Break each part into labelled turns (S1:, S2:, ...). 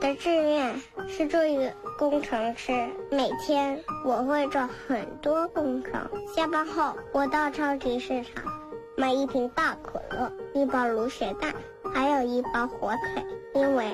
S1: 的志愿是做一个工程师，每天我会做很多工程。下班后，我到超级市场买一瓶大可乐，一包卤血蛋，还有一包火腿，因为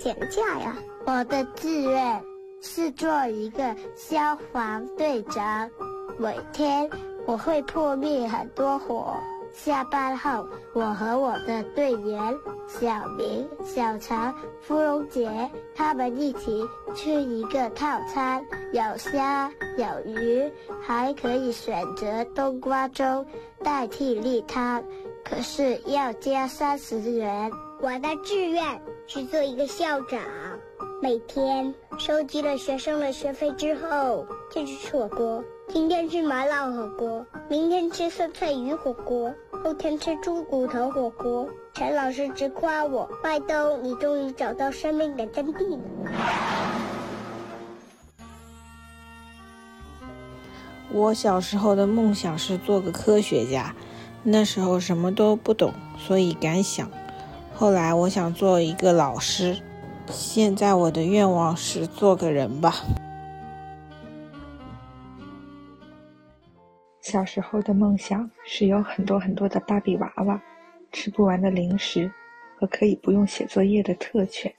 S1: 减价呀。
S2: 我的志愿是做一个消防队长，每天我会扑灭很多火。下班后，我和我的队员小明、小常、芙蓉姐他们一起吃一个套餐，有虾有鱼，还可以选择冬瓜粥代替例汤，可是要加三十元。
S1: 我的志愿是做一个校长，每天收集了学生的学费之后，就去吃火锅。今天吃麻辣火锅，明天吃酸菜鱼火锅，后天吃猪骨头火锅。陈老师直夸我：“麦兜，你终于找到生命的真谛了。”
S3: 我小时候的梦想是做个科学家，那时候什么都不懂，所以敢想。后来我想做一个老师，现在我的愿望是做个人吧。
S4: 小时候的梦想是有很多很多的芭比娃娃，吃不完的零食和可以不用写作业的特权。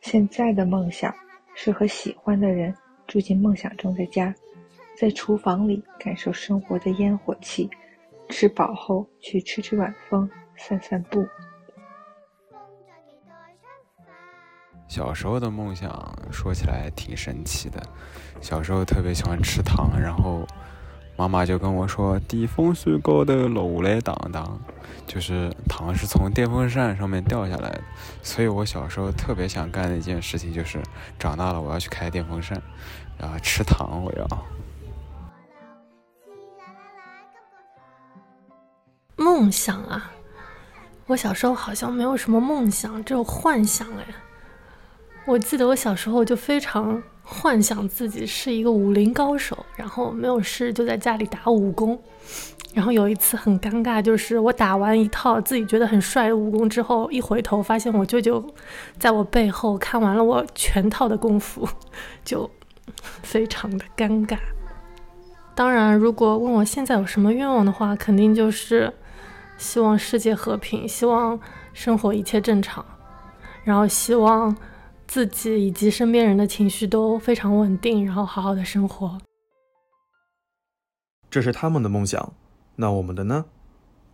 S4: 现在的梦想是和喜欢的人住进梦想中的家，在厨房里感受生活的烟火气，吃饱后去吹吹晚风、散散步。
S5: 小时候的梦想说起来挺神奇的，小时候特别喜欢吃糖，然后。妈妈就跟我说：“地风水高头落来当当，就是糖是从电风扇上面掉下来的。”所以，我小时候特别想干的一件事情就是，长大了我要去开电风扇，然后吃糖。我要
S6: 梦想啊！我小时候好像没有什么梦想，只有幻想哎。我记得我小时候就非常。幻想自己是一个武林高手，然后没有事就在家里打武功。然后有一次很尴尬，就是我打完一套自己觉得很帅的武功之后，一回头发现我舅舅在我背后看完了我全套的功夫，就非常的尴尬。当然，如果问我现在有什么愿望的话，肯定就是希望世界和平，希望生活一切正常，然后希望。自己以及身边人的情绪都非常稳定，然后好好的生活。
S7: 这是他们的梦想，那我们的呢？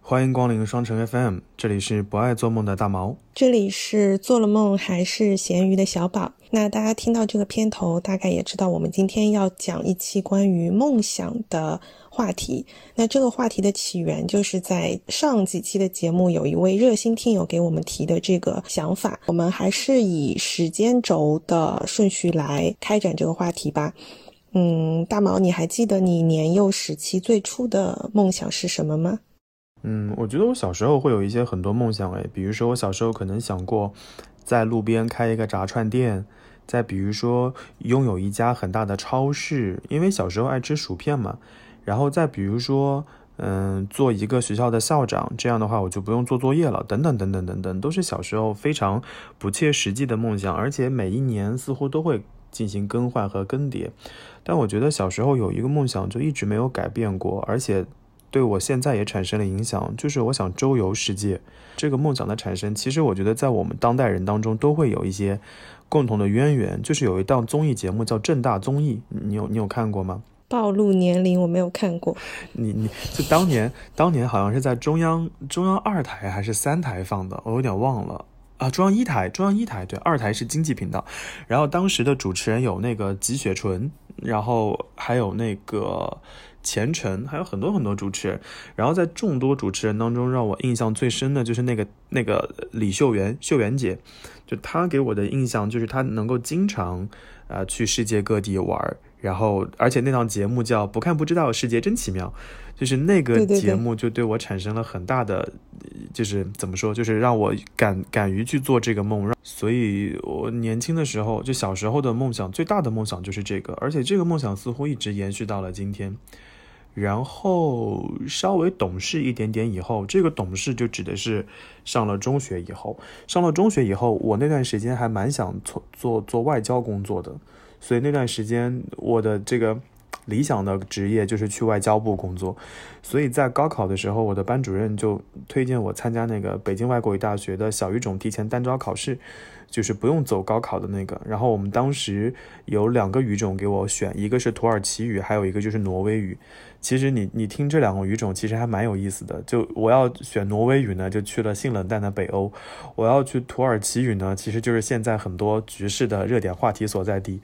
S7: 欢迎光临双城 FM，这里是不爱做梦的大毛，
S3: 这里是做了梦还是咸鱼的小宝。那大家听到这个片头，大概也知道我们今天要讲一期关于梦想的。话题，那这个话题的起源就是在上几期的节目，有一位热心听友给我们提的这个想法。我们还是以时间轴的顺序来开展这个话题吧。嗯，大毛，你还记得你年幼时期最初的梦想是什么吗？
S7: 嗯，我觉得我小时候会有一些很多梦想诶，比如说我小时候可能想过在路边开一个炸串店，再比如说拥有一家很大的超市，因为小时候爱吃薯片嘛。然后再比如说，嗯，做一个学校的校长，这样的话我就不用做作业了，等等等等等等，都是小时候非常不切实际的梦想，而且每一年似乎都会进行更换和更迭。但我觉得小时候有一个梦想就一直没有改变过，而且对我现在也产生了影响，就是我想周游世界。这个梦想的产生，其实我觉得在我们当代人当中都会有一些共同的渊源，就是有一档综艺节目叫《正大综艺》，你有你有看过吗？
S3: 暴露年龄，我没有看过。
S7: 你你就当年当年好像是在中央中央二台还是三台放的，我有点忘了啊。中央一台，中央一台对，二台是经济频道。然后当时的主持人有那个吉雪纯，然后还有那个钱晨，还有很多很多主持人。然后在众多主持人当中，让我印象最深的就是那个那个李秀媛秀媛姐，就她给我的印象就是她能够经常啊去世界各地玩。然后，而且那档节目叫《不看不知道，世界真奇妙》，就是那个节目就对我产生了很大的，就是怎么说，就是让我敢敢于去做这个梦。让所以，我年轻的时候，就小时候的梦想，最大的梦想就是这个，而且这个梦想似乎一直延续到了今天。然后稍微懂事一点点以后，这个懂事就指的是上了中学以后。上了中学以后，我那段时间还蛮想做做做外交工作的，所以那段时间我的这个理想的职业就是去外交部工作。所以在高考的时候，我的班主任就推荐我参加那个北京外国语大学的小语种提前单招考试。就是不用走高考的那个，然后我们当时有两个语种给我选，一个是土耳其语，还有一个就是挪威语。其实你你听这两个语种，其实还蛮有意思的。就我要选挪威语呢，就去了性冷淡的北欧；我要去土耳其语呢，其实就是现在很多局势的热点话题所在地。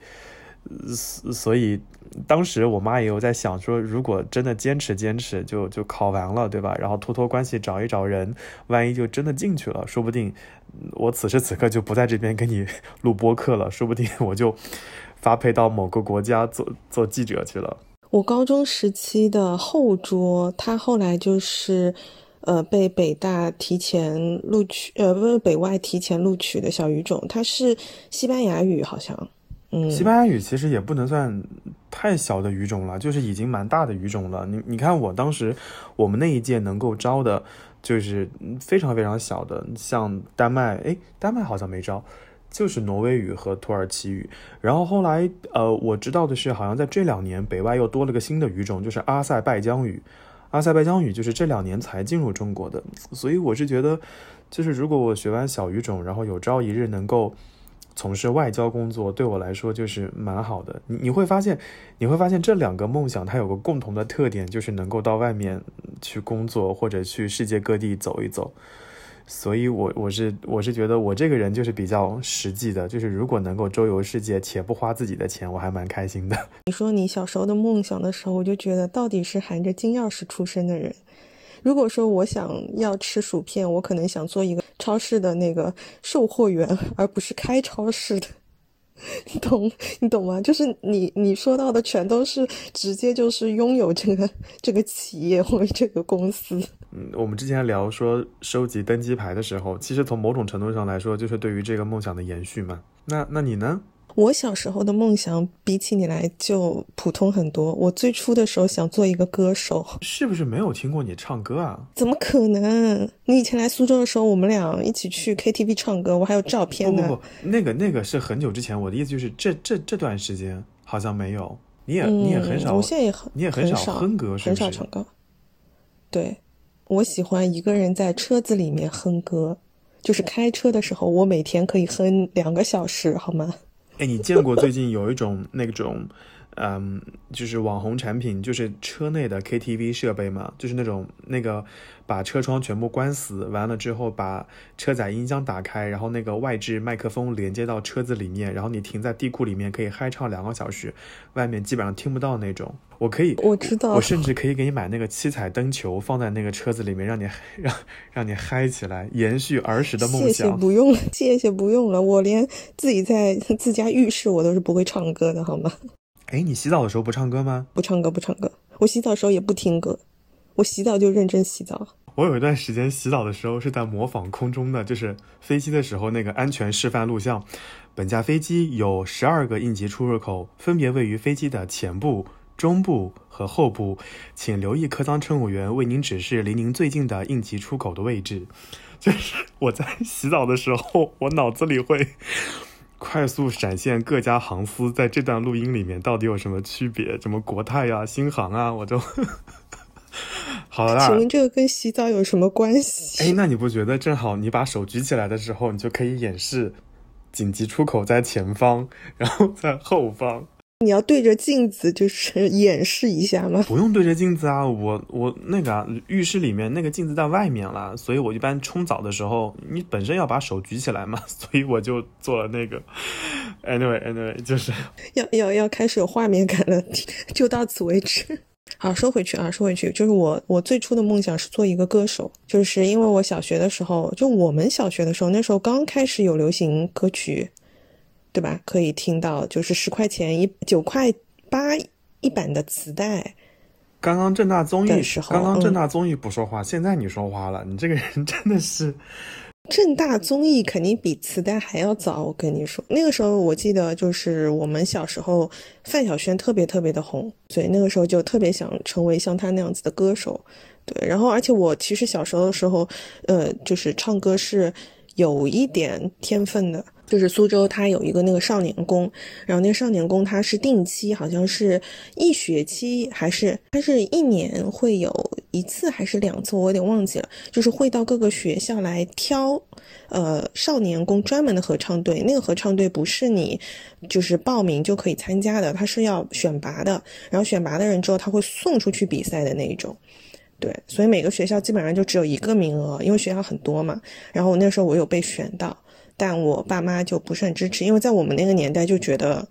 S7: 所以当时我妈也有在想说，如果真的坚持坚持，就就考完了，对吧？然后托托关系找一找人，万一就真的进去了，说不定我此时此刻就不在这边跟你 录播客了，说不定 我就发配到某个国家做做记者去了。
S3: 我高中时期的后桌，他后来就是呃被北大提前录取，呃不是北外提前录取的小语种，他是西班牙语，好像。嗯，
S7: 西班牙语其实也不能算太小的语种了，就是已经蛮大的语种了。你你看，我当时我们那一届能够招的，就是非常非常小的，像丹麦，哎，丹麦好像没招，就是挪威语和土耳其语。然后后来，呃，我知道的是，好像在这两年北外又多了个新的语种，就是阿塞拜疆语。阿塞拜疆语就是这两年才进入中国的，所以我是觉得，就是如果我学完小语种，然后有朝一日能够。从事外交工作对我来说就是蛮好的。你你会发现，你会发现这两个梦想它有个共同的特点，就是能够到外面去工作或者去世界各地走一走。所以，我我是我是觉得我这个人就是比较实际的，就是如果能够周游世界且不花自己的钱，我还蛮开心的。
S3: 你说你小时候的梦想的时候，我就觉得到底是含着金钥匙出生的人。如果说我想要吃薯片，我可能想做一个超市的那个售货员，而不是开超市的。你懂你懂吗？就是你你说到的全都是直接就是拥有这个这个企业或者这个公司。
S7: 嗯，我们之前聊说收集登机牌的时候，其实从某种程度上来说，就是对于这个梦想的延续嘛。那那你呢？
S3: 我小时候的梦想比起你来就普通很多。我最初的时候想做一个歌手，
S7: 是不是没有听过你唱歌啊？
S3: 怎么可能？你以前来苏州的时候，我们俩一起去 KTV 唱歌，我还有照片
S7: 呢。不不不，那个那个是很久之前。我的意思就是这这这段时间好像没有。你也你也很少，
S3: 我现在也很
S7: 你也很少哼歌，
S3: 很少唱歌。对，我喜欢一个人在车子里面哼歌，就是开车的时候，我每天可以哼两个小时，好吗？
S7: 哎，你见过最近有一种那种，嗯，就是网红产品，就是车内的 KTV 设备嘛？就是那种那个把车窗全部关死，完了之后把车载音箱打开，然后那个外置麦克风连接到车子里面，然后你停在地库里面可以嗨唱两个小时，外面基本上听不到那种。我可以，
S3: 我知道，
S7: 我甚至可以给你买那个七彩灯球，放在那个车子里面，让你让让你嗨起来，延续儿时的梦想。
S3: 谢谢，不用了，谢谢，不用了。我连自己在自家浴室我都是不会唱歌的，好吗？
S7: 哎，你洗澡的时候不唱歌吗？
S3: 不唱歌，不唱歌。我洗澡的时候也不听歌，我洗澡就认真洗澡。
S7: 我有一段时间洗澡的时候是在模仿空中的，就是飞机的时候那个安全示范录像。本架飞机有十二个应急出入口，分别位于飞机的前部。中部和后部，请留意客舱乘务员为您指示离您最近的应急出口的位置。就是我在洗澡的时候，我脑子里会快速闪现各家航司在这段录音里面到底有什么区别，什么国泰啊、新航啊，我都 好了。
S3: 请问这个跟洗澡有什么关系？
S7: 哎，那你不觉得正好你把手举起来的时候，你就可以演示紧急出口在前方，然后在后方。
S3: 你要对着镜子就是演示一下吗？
S7: 不用对着镜子啊，我我那个啊浴室里面那个镜子在外面了，所以我一般冲澡的时候，你本身要把手举起来嘛，所以我就做了那个。Anyway Anyway，就是
S3: 要要要开始有画面感了，就到此为止。好，说回去啊，说回去，就是我我最初的梦想是做一个歌手，就是因为我小学的时候，就我们小学的时候，那时候刚开始有流行歌曲。对吧？可以听到，就是十块钱一九块八一版的磁带。
S7: 刚刚正大综艺
S3: 时候，
S7: 刚刚正大综艺不说话，现在你说话了，你这个人真的是
S3: 正大综艺肯定比磁带还要早，我跟你说，那个时候我记得就是我们小时候范晓萱特别特别的红，所以那个时候就特别想成为像她那样子的歌手。对，然后而且我其实小时候的时候，呃，就是唱歌是有一点天分的。就是苏州，它有一个那个少年宫，然后那个少年宫它是定期，好像是一学期还是它是一年会有一次还是两次，我有点忘记了。就是会到各个学校来挑，呃，少年宫专门的合唱队。那个合唱队不是你就是报名就可以参加的，它是要选拔的。然后选拔的人之后，他会送出去比赛的那一种。对，所以每个学校基本上就只有一个名额，因为学校很多嘛。然后我那时候我有被选到。但我爸妈就不是很支持，因为在我们那个年代就觉得。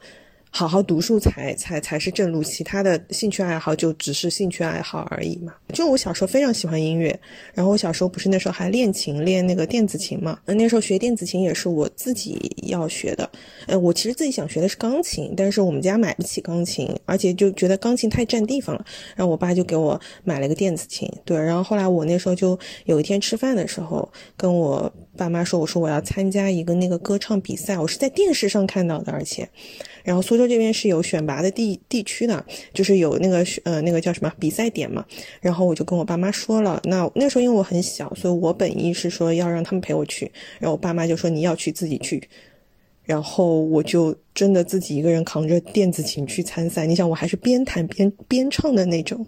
S3: 好好读书才才才是正路，其他的兴趣爱好就只是兴趣爱好而已嘛。就我小时候非常喜欢音乐，然后我小时候不是那时候还练琴，练那个电子琴嘛。那时候学电子琴也是我自己要学的。呃，我其实自己想学的是钢琴，但是我们家买不起钢琴，而且就觉得钢琴太占地方了。然后我爸就给我买了个电子琴。对，然后后来我那时候就有一天吃饭的时候跟我爸妈说，我说我要参加一个那个歌唱比赛，我是在电视上看到的，而且。然后苏州这边是有选拔的地地区的，就是有那个呃那个叫什么比赛点嘛。然后我就跟我爸妈说了，那那时候因为我很小，所以我本意是说要让他们陪我去。然后我爸妈就说你要去自己去。然后我就真的自己一个人扛着电子琴去参赛。你想我还是边弹边边唱的那种，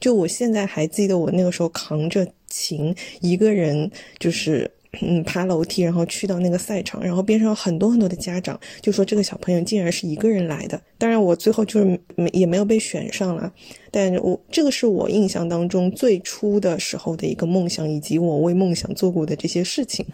S3: 就我现在还记得我那个时候扛着琴一个人就是。嗯，爬楼梯，然后去到那个赛场，然后边上有很多很多的家长，就说这个小朋友竟然是一个人来的。当然，我最后就是没也没有被选上了，但我这个是我印象当中最初的时候的一个梦想，以及我为梦想做过的这些事情。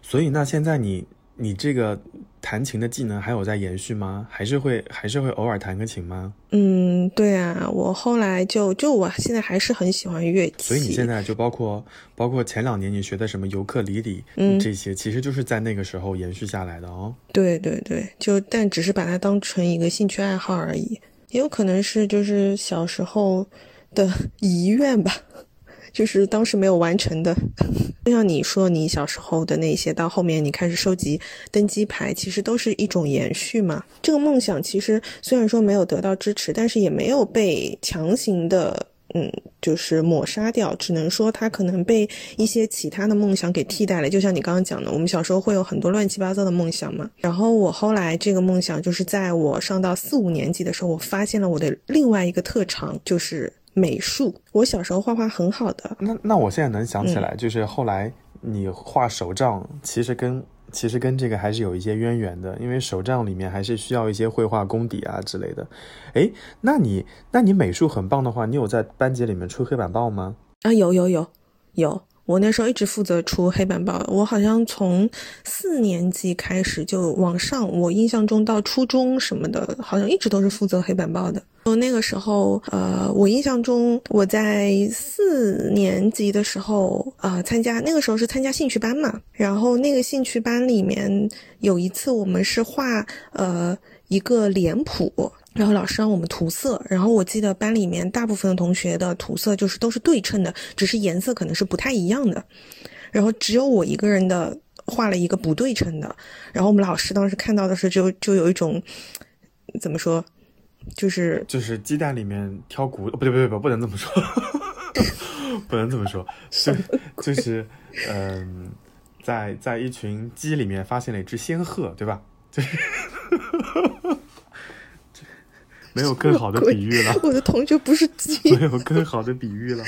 S7: 所以，那现在你你这个。弹琴的技能还有在延续吗？还是会还是会偶尔弹个琴吗？
S3: 嗯，对啊，我后来就就我现在还是很喜欢乐器。
S7: 所以你现在就包括包括前两年你学的什么尤克里里，嗯，这些其实就是在那个时候延续下来的哦。
S3: 对对对，就但只是把它当成一个兴趣爱好而已，也有可能是就是小时候的 遗愿吧。就是当时没有完成的，就 像你说你小时候的那些，到后面你开始收集登机牌，其实都是一种延续嘛。这个梦想其实虽然说没有得到支持，但是也没有被强行的，嗯，就是抹杀掉。只能说它可能被一些其他的梦想给替代了。就像你刚刚讲的，我们小时候会有很多乱七八糟的梦想嘛。然后我后来这个梦想就是在我上到四五年级的时候，我发现了我的另外一个特长，就是。美术，我小时候画画很好的。
S7: 那那我现在能想起来，就是后来你画手账，其实跟其实跟这个还是有一些渊源的，因为手账里面还是需要一些绘画功底啊之类的。哎，那你那你美术很棒的话，你有在班级里面出黑板报吗？
S3: 啊，有有有有。我那时候一直负责出黑板报，我好像从四年级开始就往上，我印象中到初中什么的，好像一直都是负责黑板报的。我那个时候，呃，我印象中我在四年级的时候，呃，参加那个时候是参加兴趣班嘛，然后那个兴趣班里面有一次我们是画，呃，一个脸谱。然后老师让我们涂色，然后我记得班里面大部分的同学的涂色就是都是对称的，只是颜色可能是不太一样的。然后只有我一个人的画了一个不对称的。然后我们老师当时看到的时候，就就有一种怎么说，就是
S7: 就是鸡蛋里面挑骨，不对不对不不能这么说，不能这么说，是 就是嗯，在在一群鸡里面发现了一只仙鹤，对吧？就是。没有更好的比喻了。
S3: 我的同学不是鸡。
S7: 没有更好的比喻了。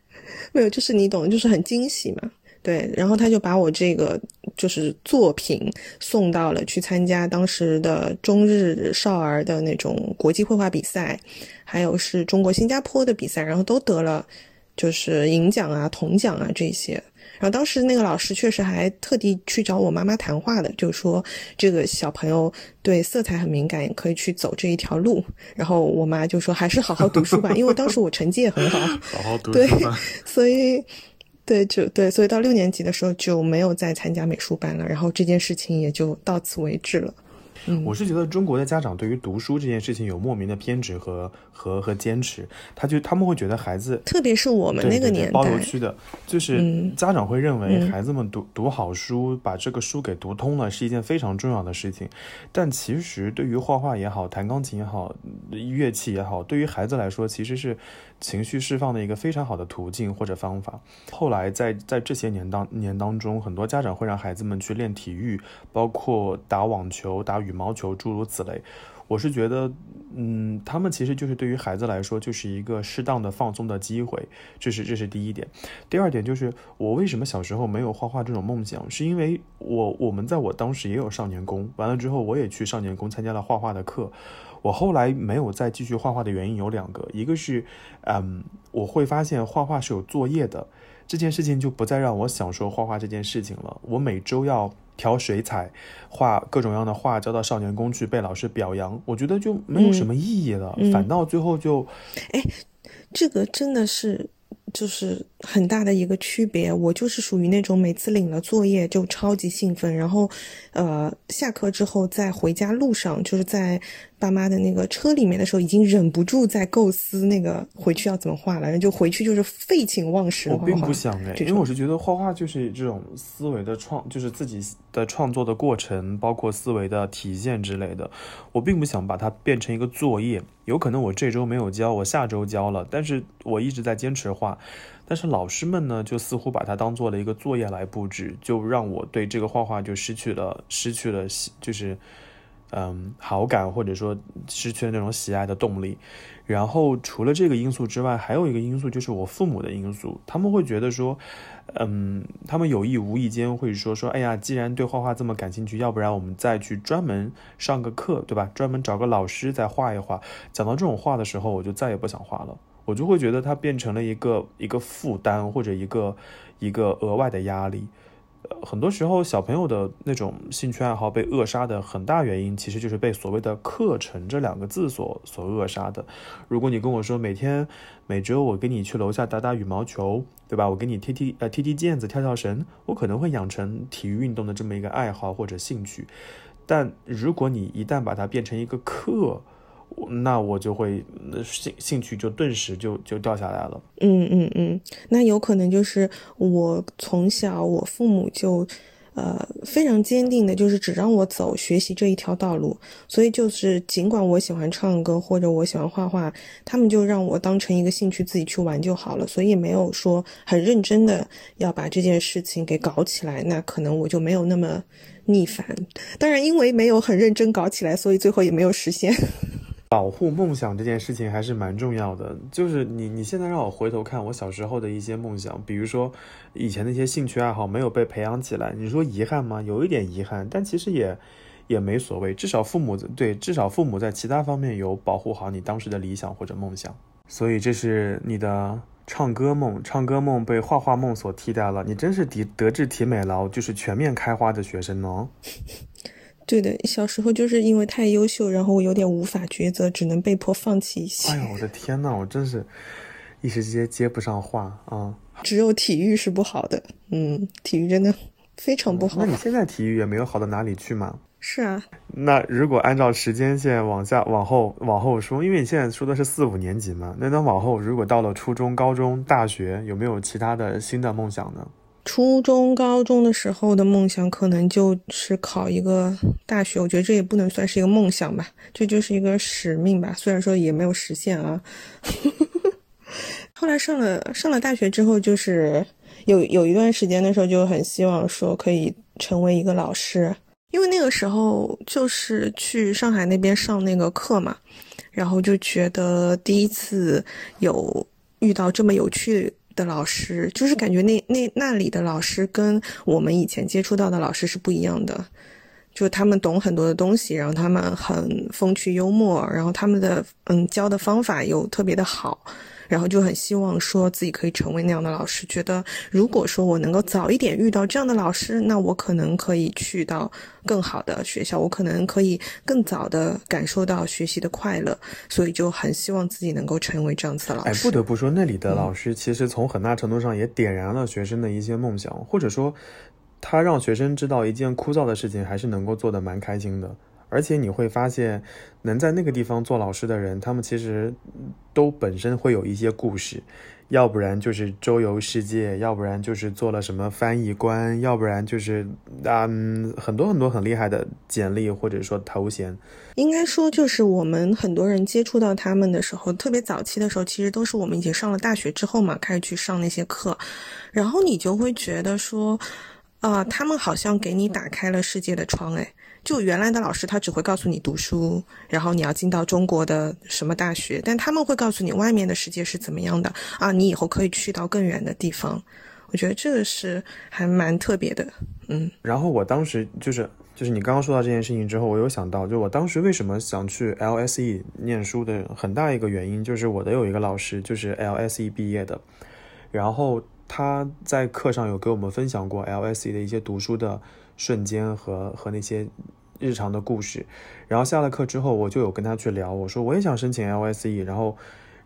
S3: 没有，就是你懂，就是很惊喜嘛。对，然后他就把我这个就是作品送到了去参加当时的中日少儿的那种国际绘画比赛，还有是中国新加坡的比赛，然后都得了就是银奖啊、铜奖啊这些。然后当时那个老师确实还特地去找我妈妈谈话的，就说这个小朋友对色彩很敏感，可以去走这一条路。然后我妈就说还是好好读书吧，因为当时我成绩也很好，
S7: 好好读
S3: 书。对，所以对就对，所以到六年级的时候就没有再参加美术班了，然后这件事情也就到此为止了。
S7: 我是觉得中国的家长对于读书这件事情有莫名的偏执和和和坚持，他就他们会觉得孩子，
S3: 特别是我们那个年代，
S7: 包邮区的，就是家长会认为孩子们读读好书，把这个书给读通了是一件非常重要的事情。但其实对于画画也好，弹钢琴也好，乐器也好，对于孩子来说，其实是情绪释放的一个非常好的途径或者方法。后来在在这些年当年当中，很多家长会让孩子们去练体育，包括打网球、打羽毛球，诸如此类。我是觉得，嗯，他们其实就是对于孩子来说，就是一个适当的放松的机会。这是这是第一点。第二点就是，我为什么小时候没有画画这种梦想，是因为我我们在我当时也有少年宫，完了之后我也去少年宫参加了画画的课。我后来没有再继续画画的原因有两个，一个是，嗯，我会发现画画是有作业的，这件事情就不再让我享受画画这件事情了。我每周要。调水彩，画各种各样的画，交到少年宫去被老师表扬，我觉得就没有什么意义了，反倒最后就，
S3: 哎，这个真的是。就是很大的一个区别，我就是属于那种每次领了作业就超级兴奋，然后，呃，下课之后在回家路上，就是在爸妈的那个车里面的时候，已经忍不住在构思那个回去要怎么画了，然后就回去就是废寝忘食。
S7: 我并不想哎，因为我是觉得画画就是这种思维的创，就是自己的创作的过程，包括思维的体现之类的，我并不想把它变成一个作业。有可能我这周没有交，我下周交了，但是我一直在坚持画。但是老师们呢，就似乎把它当做了一个作业来布置，就让我对这个画画就失去了失去了，就是嗯好感，或者说失去了那种喜爱的动力。然后除了这个因素之外，还有一个因素就是我父母的因素，他们会觉得说，嗯，他们有意无意间会说说，哎呀，既然对画画这么感兴趣，要不然我们再去专门上个课，对吧？专门找个老师再画一画。讲到这种话的时候，我就再也不想画了。我就会觉得它变成了一个一个负担或者一个一个额外的压力。呃，很多时候小朋友的那种兴趣爱好被扼杀的很大原因，其实就是被所谓的课程这两个字所所扼杀的。如果你跟我说每天每周我跟你去楼下打打羽毛球，对吧？我给你踢踢呃踢踢毽子、跳跳绳，我可能会养成体育运动的这么一个爱好或者兴趣。但如果你一旦把它变成一个课，那我就会兴兴趣就顿时就就掉下来了。
S3: 嗯嗯嗯，那有可能就是我从小我父母就，呃，非常坚定的，就是只让我走学习这一条道路。所以就是尽管我喜欢唱歌或者我喜欢画画，他们就让我当成一个兴趣自己去玩就好了。所以没有说很认真的要把这件事情给搞起来。那可能我就没有那么逆反。当然，因为没有很认真搞起来，所以最后也没有实现。
S7: 保护梦想这件事情还是蛮重要的。就是你，你现在让我回头看我小时候的一些梦想，比如说以前的一些兴趣爱好没有被培养起来，你说遗憾吗？有一点遗憾，但其实也也没所谓。至少父母对，至少父母在其他方面有保护好你当时的理想或者梦想。所以这是你的唱歌梦，唱歌梦被画画梦所替代了。你真是德德智体美劳就是全面开花的学生呢。
S3: 对的，小时候就是因为太优秀，然后我有点无法抉择，只能被迫放弃一些。
S7: 哎呀，我的天呐，我真是一时之间接不上话啊！
S3: 只有体育是不好的，嗯，体育真的非常不好。
S7: 那你现在体育也没有好到哪里去嘛？
S3: 是啊。
S7: 那如果按照时间线往下往后往后说，因为你现在说的是四五年级嘛，那那往后如果到了初中、高中、大学，有没有其他的新的梦想呢？
S3: 初中、高中的时候的梦想可能就是考一个大学，我觉得这也不能算是一个梦想吧，这就是一个使命吧。虽然说也没有实现啊。后来上了上了大学之后，就是有有一段时间的时候，就很希望说可以成为一个老师，因为那个时候就是去上海那边上那个课嘛，然后就觉得第一次有遇到这么有趣。的老师就是感觉那那那里的老师跟我们以前接触到的老师是不一样的，就他们懂很多的东西，然后他们很风趣幽默，然后他们的嗯教的方法又特别的好。然后就很希望说自己可以成为那样的老师，觉得如果说我能够早一点遇到这样的老师，那我可能可以去到更好的学校，我可能可以更早的感受到学习的快乐，所以就很希望自己能够成为这样子的老
S7: 师。哎，不得不说，那里的老师其实从很大程度上也点燃了学生的一些梦想，或者说他让学生知道一件枯燥的事情还是能够做得蛮开心的。而且你会发现，能在那个地方做老师的人，他们其实都本身会有一些故事。要不然就是周游世界，要不然就是做了什么翻译官，要不然就是嗯很多很多很厉害的简历或者说头衔。
S3: 应该说，就是我们很多人接触到他们的时候，特别早期的时候，其实都是我们已经上了大学之后嘛，开始去上那些课，然后你就会觉得说，啊，他们好像给你打开了世界的窗，哎。就原来的老师，他只会告诉你读书，然后你要进到中国的什么大学，但他们会告诉你外面的世界是怎么样的啊，你以后可以去到更远的地方。我觉得这个是还蛮特别的，嗯。
S7: 然后我当时就是就是你刚刚说到这件事情之后，我有想到，就我当时为什么想去 LSE 念书的很大一个原因，就是我的有一个老师就是 LSE 毕业的，然后他在课上有给我们分享过 LSE 的一些读书的。瞬间和和那些日常的故事，然后下了课之后，我就有跟他去聊，我说我也想申请 LSE，然后，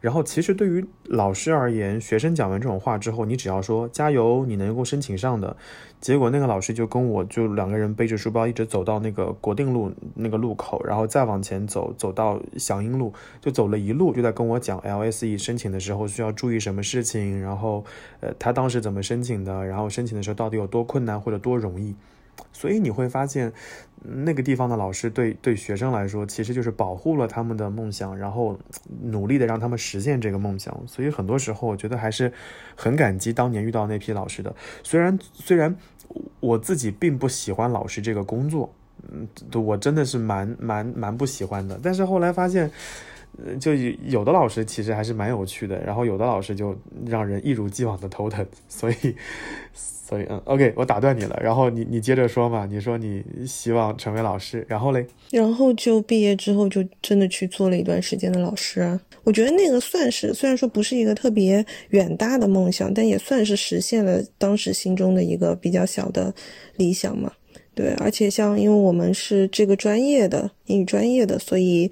S7: 然后其实对于老师而言，学生讲完这种话之后，你只要说加油，你能够申请上的。结果那个老师就跟我就两个人背着书包一直走到那个国定路那个路口，然后再往前走，走到祥英路，就走了一路，就在跟我讲 LSE 申请的时候需要注意什么事情，然后呃他当时怎么申请的，然后申请的时候到底有多困难或者多容易。所以你会发现，那个地方的老师对对学生来说，其实就是保护了他们的梦想，然后努力的让他们实现这个梦想。所以很多时候，我觉得还是很感激当年遇到那批老师的。虽然虽然我自己并不喜欢老师这个工作，嗯，我真的是蛮蛮蛮不喜欢的。但是后来发现，就有的老师其实还是蛮有趣的，然后有的老师就让人一如既往的头疼。所以。所以，嗯，OK，我打断你了，然后你你接着说嘛。你说你希望成为老师，然后嘞？
S3: 然后就毕业之后就真的去做了一段时间的老师。我觉得那个算是，虽然说不是一个特别远大的梦想，但也算是实现了当时心中的一个比较小的理想嘛。对，而且像因为我们是这个专业的英语专业的，所以，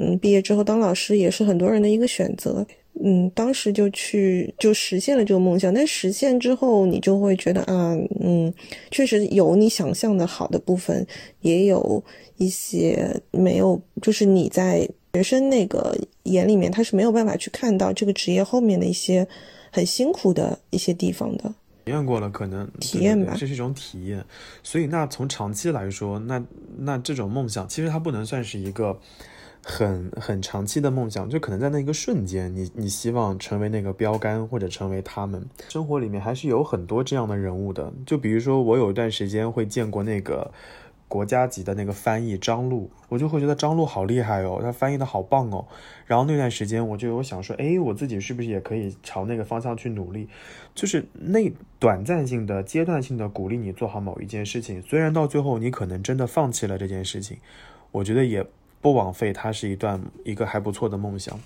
S3: 嗯，毕业之后当老师也是很多人的一个选择。嗯，当时就去就实现了这个梦想，但实现之后，你就会觉得啊，嗯，确实有你想象的好的部分，也有一些没有，就是你在学生那个眼里面，他是没有办法去看到这个职业后面的一些很辛苦的一些地方的。
S7: 体验过了，可能
S3: 体验吧，
S7: 这是一种体验。所以，那从长期来说，那那这种梦想，其实它不能算是一个。很很长期的梦想，就可能在那一个瞬间，你你希望成为那个标杆，或者成为他们。生活里面还是有很多这样的人物的，就比如说我有一段时间会见过那个国家级的那个翻译张璐，我就会觉得张璐好厉害哦，他翻译的好棒哦。然后那段时间我就有想说，哎，我自己是不是也可以朝那个方向去努力？就是那短暂性的、阶段性的鼓励你做好某一件事情，虽然到最后你可能真的放弃了这件事情，我觉得也。不枉费，它是一段一个还不错的梦想，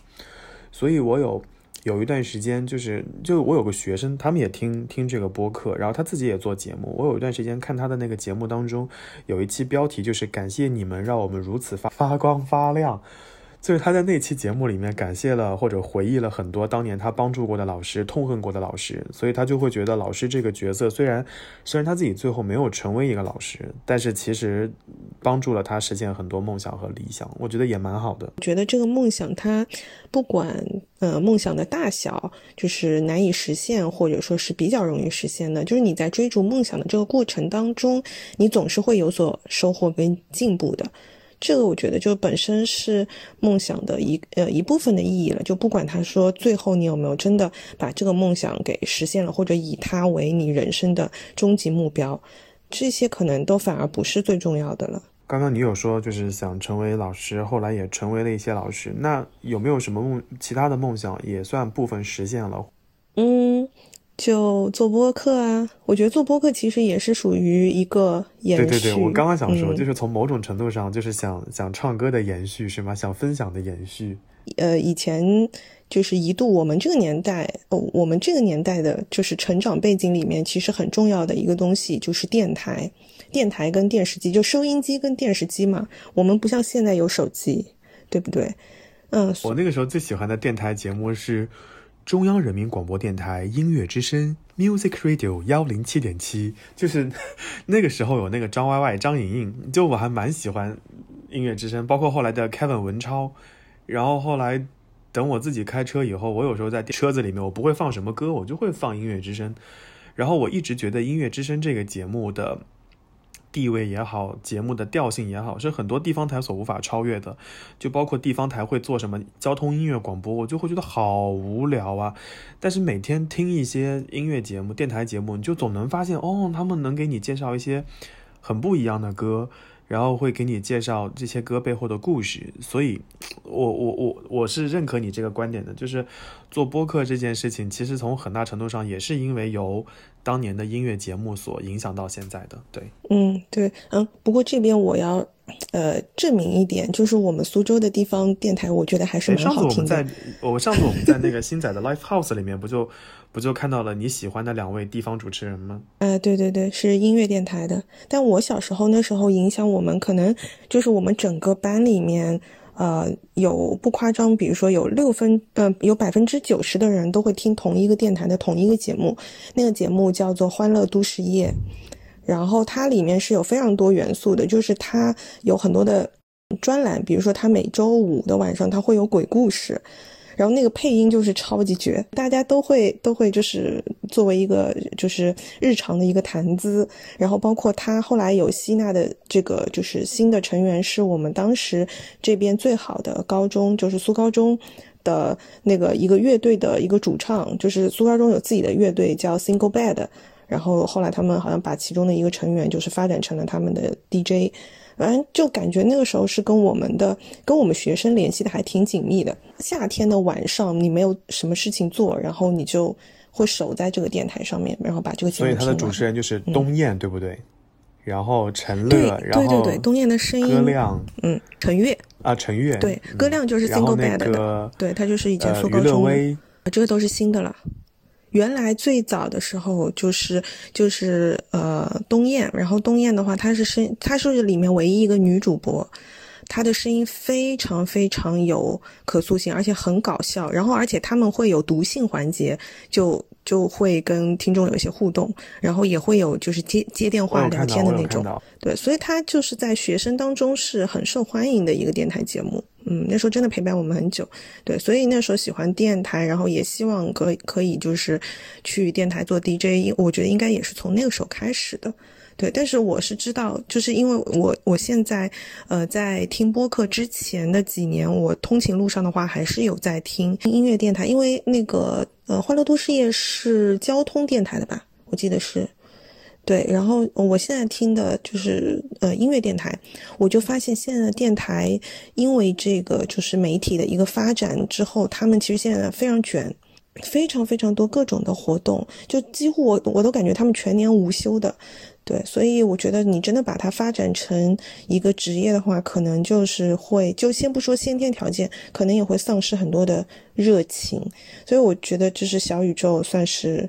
S7: 所以我有有一段时间，就是就我有个学生，他们也听听这个播客，然后他自己也做节目。我有一段时间看他的那个节目当中，有一期标题就是“感谢你们，让我们如此发发光发亮”。就是他在那期节目里面感谢了或者回忆了很多当年他帮助过的老师、痛恨过的老师，所以他就会觉得老师这个角色虽然虽然他自己最后没有成为一个老师，但是其实帮助了他实现很多梦想和理想，我觉得也蛮好的。
S3: 我觉得这个梦想，它不管呃梦想的大小，就是难以实现或者说是比较容易实现的，就是你在追逐梦想的这个过程当中，你总是会有所收获跟进步的。这个我觉得就本身是梦想的一呃一部分的意义了，就不管他说最后你有没有真的把这个梦想给实现了，或者以它为你人生的终极目标，这些可能都反而不是最重要的了。
S7: 刚刚你有说就是想成为老师，后来也成为了一些老师，那有没有什么梦其他的梦想也算部分实现了？
S3: 嗯。就做播客啊，我觉得做播客其实也是属于一个延续。
S7: 对对对，我刚刚想说，就是从某种程度上，就是想想唱歌的延续，是吗？想分享的延续。
S3: 呃，以前就是一度我们这个年代，哦，我们这个年代的，就是成长背景里面，其实很重要的一个东西就是电台，电台跟电视机，就收音机跟电视机嘛。我们不像现在有手机，对不对？嗯，
S7: 我那个时候最喜欢的电台节目是。中央人民广播电台音乐之声，Music Radio 幺零七点七，就是 那个时候有那个张歪歪、张莹莹，就我还蛮喜欢音乐之声，包括后来的 Kevin 文超，然后后来等我自己开车以后，我有时候在车子里面，我不会放什么歌，我就会放音乐之声，然后我一直觉得音乐之声这个节目的。地位也好，节目的调性也好，是很多地方台所无法超越的。就包括地方台会做什么交通音乐广播，我就会觉得好无聊啊。但是每天听一些音乐节目、电台节目，你就总能发现，哦，他们能给你介绍一些很不一样的歌。然后会给你介绍这些歌背后的故事，所以，我我我我是认可你这个观点的，就是做播客这件事情，其实从很大程度上也是因为由当年的音乐节目所影响到现在的。对，
S3: 嗯，对，嗯，不过这边我要呃证明一点，就是我们苏州的地方电台，我觉得还是蛮好听
S7: 的。上次我们在，我上次我们在那个新仔的 Live House 里面不就。不就看到了你喜欢的两位地方主持人吗？
S3: 哎，对对对，是音乐电台的。但我小时候那时候影响我们，可能就是我们整个班里面，呃，有不夸张，比如说有六分，呃，有百分之九十的人都会听同一个电台的同一个节目，那个节目叫做《欢乐都市夜》，然后它里面是有非常多元素的，就是它有很多的专栏，比如说它每周五的晚上它会有鬼故事。然后那个配音就是超级绝，大家都会都会就是作为一个就是日常的一个谈资。然后包括他后来有吸纳的这个就是新的成员，是我们当时这边最好的高中，就是苏高中的那个一个乐队的一个主唱，就是苏高中有自己的乐队叫 Single Bed。然后后来他们好像把其中的一个成员就是发展成了他们的 DJ。反正就感觉那个时候是跟我们的跟我们学生联系的还挺紧密的。夏天的晚上，你没有什么事情做，然后你就会守在这个电台上面，然后把这个节
S7: 目所以他的主持人就是东燕，对不对？然后陈乐，然后
S3: 对对对，东燕的声音。
S7: 歌亮，
S3: 嗯，陈悦
S7: 啊，陈悦，
S3: 对，歌亮就是 Single Bad 的，对他就是以前苏高中，这个都是新的了。原来最早的时候就是就是呃东燕，然后东燕的话，她是声她是里面唯一一个女主播，她的声音非常非常有可塑性，而且很搞笑。然后而且他们会有读信环节，就就会跟听众有一些互动，然后也会有就是接接电话聊天的那种。对，所以她就是在学生当中是很受欢迎的一个电台节目。嗯，那时候真的陪伴我们很久，对，所以那时候喜欢电台，然后也希望可可以就是去电台做 DJ，我觉得应该也是从那个时候开始的，对。但是我是知道，就是因为我我现在呃在听播客之前的几年，我通勤路上的话还是有在听音乐电台，因为那个呃欢乐都市夜是交通电台的吧，我记得是。对，然后我现在听的就是呃音乐电台，我就发现现在的电台因为这个就是媒体的一个发展之后，他们其实现在非常卷，非常非常多各种的活动，就几乎我我都感觉他们全年无休的。对，所以我觉得你真的把它发展成一个职业的话，可能就是会就先不说先天条件，可能也会丧失很多的热情。所以我觉得这是小宇宙算是。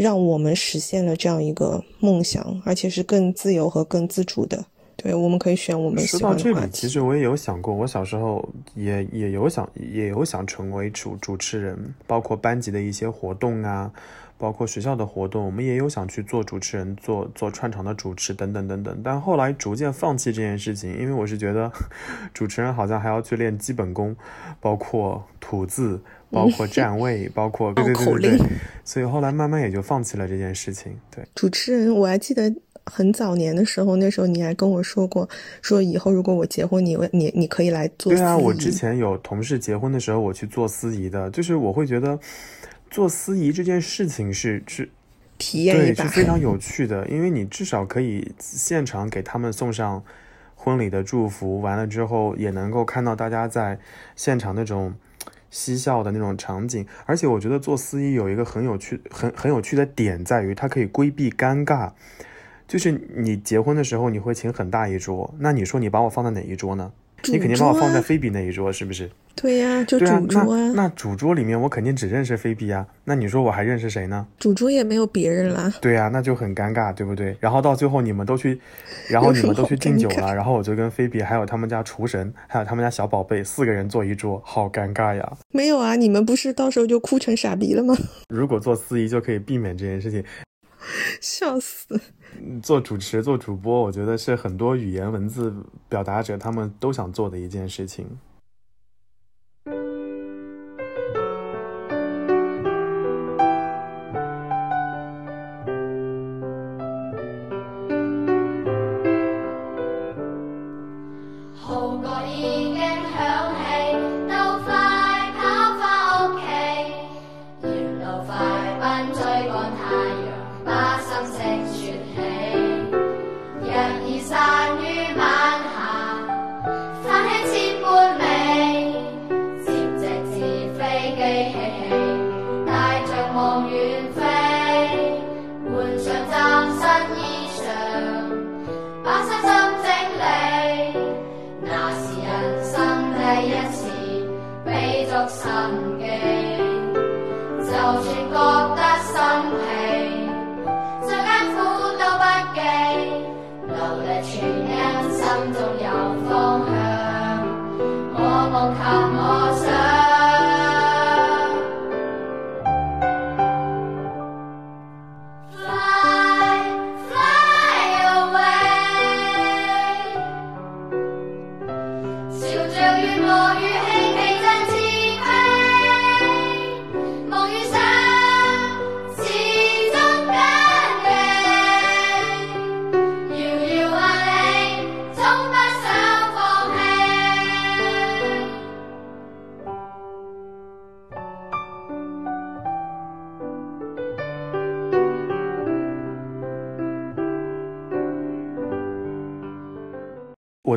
S3: 让我们实现了这样一个梦想，而且是更自由和更自主的。对，我们可以选我们喜欢
S7: 的说到这里，其实我也有想过，我小时候也也有想，也有想成为主主持人，包括班级的一些活动啊，包括学校的活动，我们也有想去做主持人，做做串场的主持等等等等。但后来逐渐放弃这件事情，因为我是觉得 主持人好像还要去练基本功，包括吐字。包括 站位，包括对对对对，所以后来慢慢也就放弃了这件事情。对，
S3: 主持人，我还记得很早年的时候，那时候你还跟我说过，说以后如果我结婚，你你你可以来做。
S7: 对啊，我之前有同事结婚的时候，我去做司仪的，就是我会觉得做司仪这件事情是是
S3: 体验
S7: 一把，是非常有趣的，因为你至少可以现场给他们送上婚礼的祝福，完了之后也能够看到大家在现场那种。嬉笑的那种场景，而且我觉得做司仪有一个很有趣、很很有趣的点在于，它可以规避尴尬。就是你结婚的时候，你会请很大一桌，那你说你把我放在哪一桌呢？你肯定把我放在菲比那一桌，是不是？
S3: 对呀，就主，桌啊，
S7: 那那主桌里面我肯定只认识菲比啊，那你说我还认识谁呢？
S3: 主桌也没有别人啦。
S7: 对呀、那就很尴尬，对不对？然后到最后你们都去，然后你们都去敬酒了，然后我就跟菲比还有他们家厨神，还有他们家小宝贝四个人坐一桌，好尴尬呀！
S3: 没有啊，你们不是到时候就哭成傻逼了吗？
S7: 如果做司仪就可以避免这件事情，
S3: 笑死！
S7: 嗯做主持、做主播，我觉得是很多语言文字表达者他们都想做的一件事情。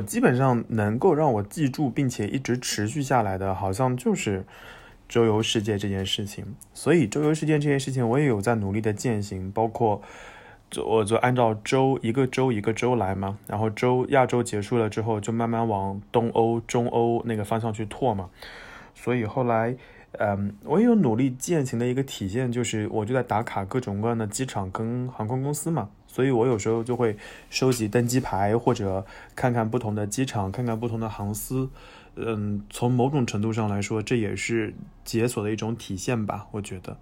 S7: 基本上能够让我记住并且一直持续下来的，好像就是周游世界这件事情。所以周游世界这件事情，我也有在努力的践行，包括就我就按照周一个周一个周来嘛，然后周亚洲结束了之后，就慢慢往东欧、中欧那个方向去拓嘛。所以后来，嗯，我也有努力践行的一个体现，就是我就在打卡各种各样的机场跟航空公司嘛。所以我有时候就会收集登机牌，或者看看不同的机场，看看不同的航司。嗯，从某种程度上来说，这也是解锁的一种体现吧。我觉得，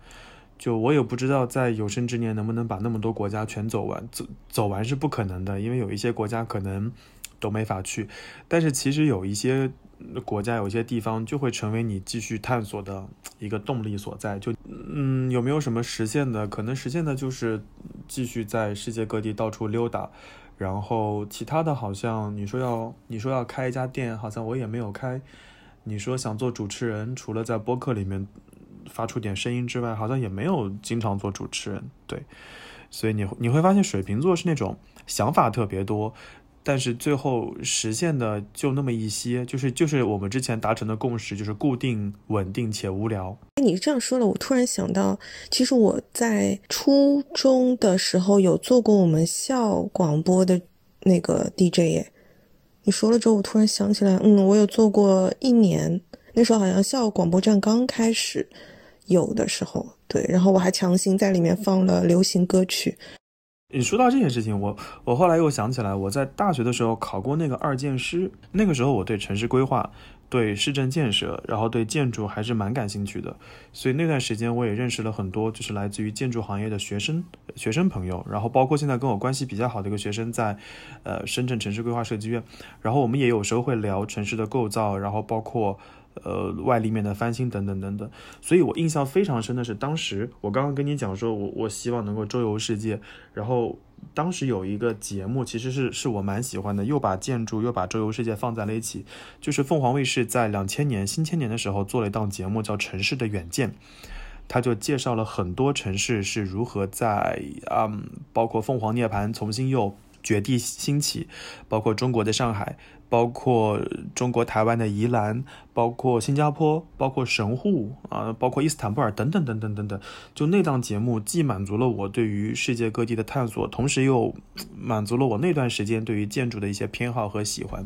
S7: 就我也不知道在有生之年能不能把那么多国家全走完，走走完是不可能的，因为有一些国家可能都没法去。但是其实有一些国家、有一些地方就会成为你继续探索的一个动力所在。就嗯，有没有什么实现的？可能实现的就是继续在世界各地到处溜达。然后其他的好像你说要你说要开一家店，好像我也没有开。你说想做主持人，除了在播客里面发出点声音之外，好像也没有经常做主持人。对，所以你你会发现水瓶座是那种想法特别多，但是最后实现的就那么一些，就是就是我们之前达成的共识，就是固定、稳定且无聊。
S3: 你这样说了，我突然想到，其实我在初中的时候有做过我们校广播的那个 DJ 耶。你说了之后，我突然想起来，嗯，我有做过一年，那时候好像校广播站刚开始有的时候，对，然后我还强行在里面放了流行歌曲。
S7: 你说到这件事情，我我后来又想起来，我在大学的时候考过那个二建师，那个时候我对城市规划、对市政建设，然后对建筑还是蛮感兴趣的，所以那段时间我也认识了很多就是来自于建筑行业的学生学生朋友，然后包括现在跟我关系比较好的一个学生在，呃深圳城市规划设计院，然后我们也有时候会聊城市的构造，然后包括。呃，外立面的翻新等等等等，所以我印象非常深的是，当时我刚刚跟你讲说，我我希望能够周游世界，然后当时有一个节目，其实是是我蛮喜欢的，又把建筑又把周游世界放在了一起，就是凤凰卫视在两千年新千年的时候做了一档节目叫《城市的远见》，他就介绍了很多城市是如何在嗯，包括凤凰涅槃重新又绝地兴起，包括中国的上海。包括中国台湾的宜兰，包括新加坡，包括神户啊，包括伊斯坦布尔等等等等等等。就那档节目，既满足了我对于世界各地的探索，同时又满足了我那段时间对于建筑的一些偏好和喜欢。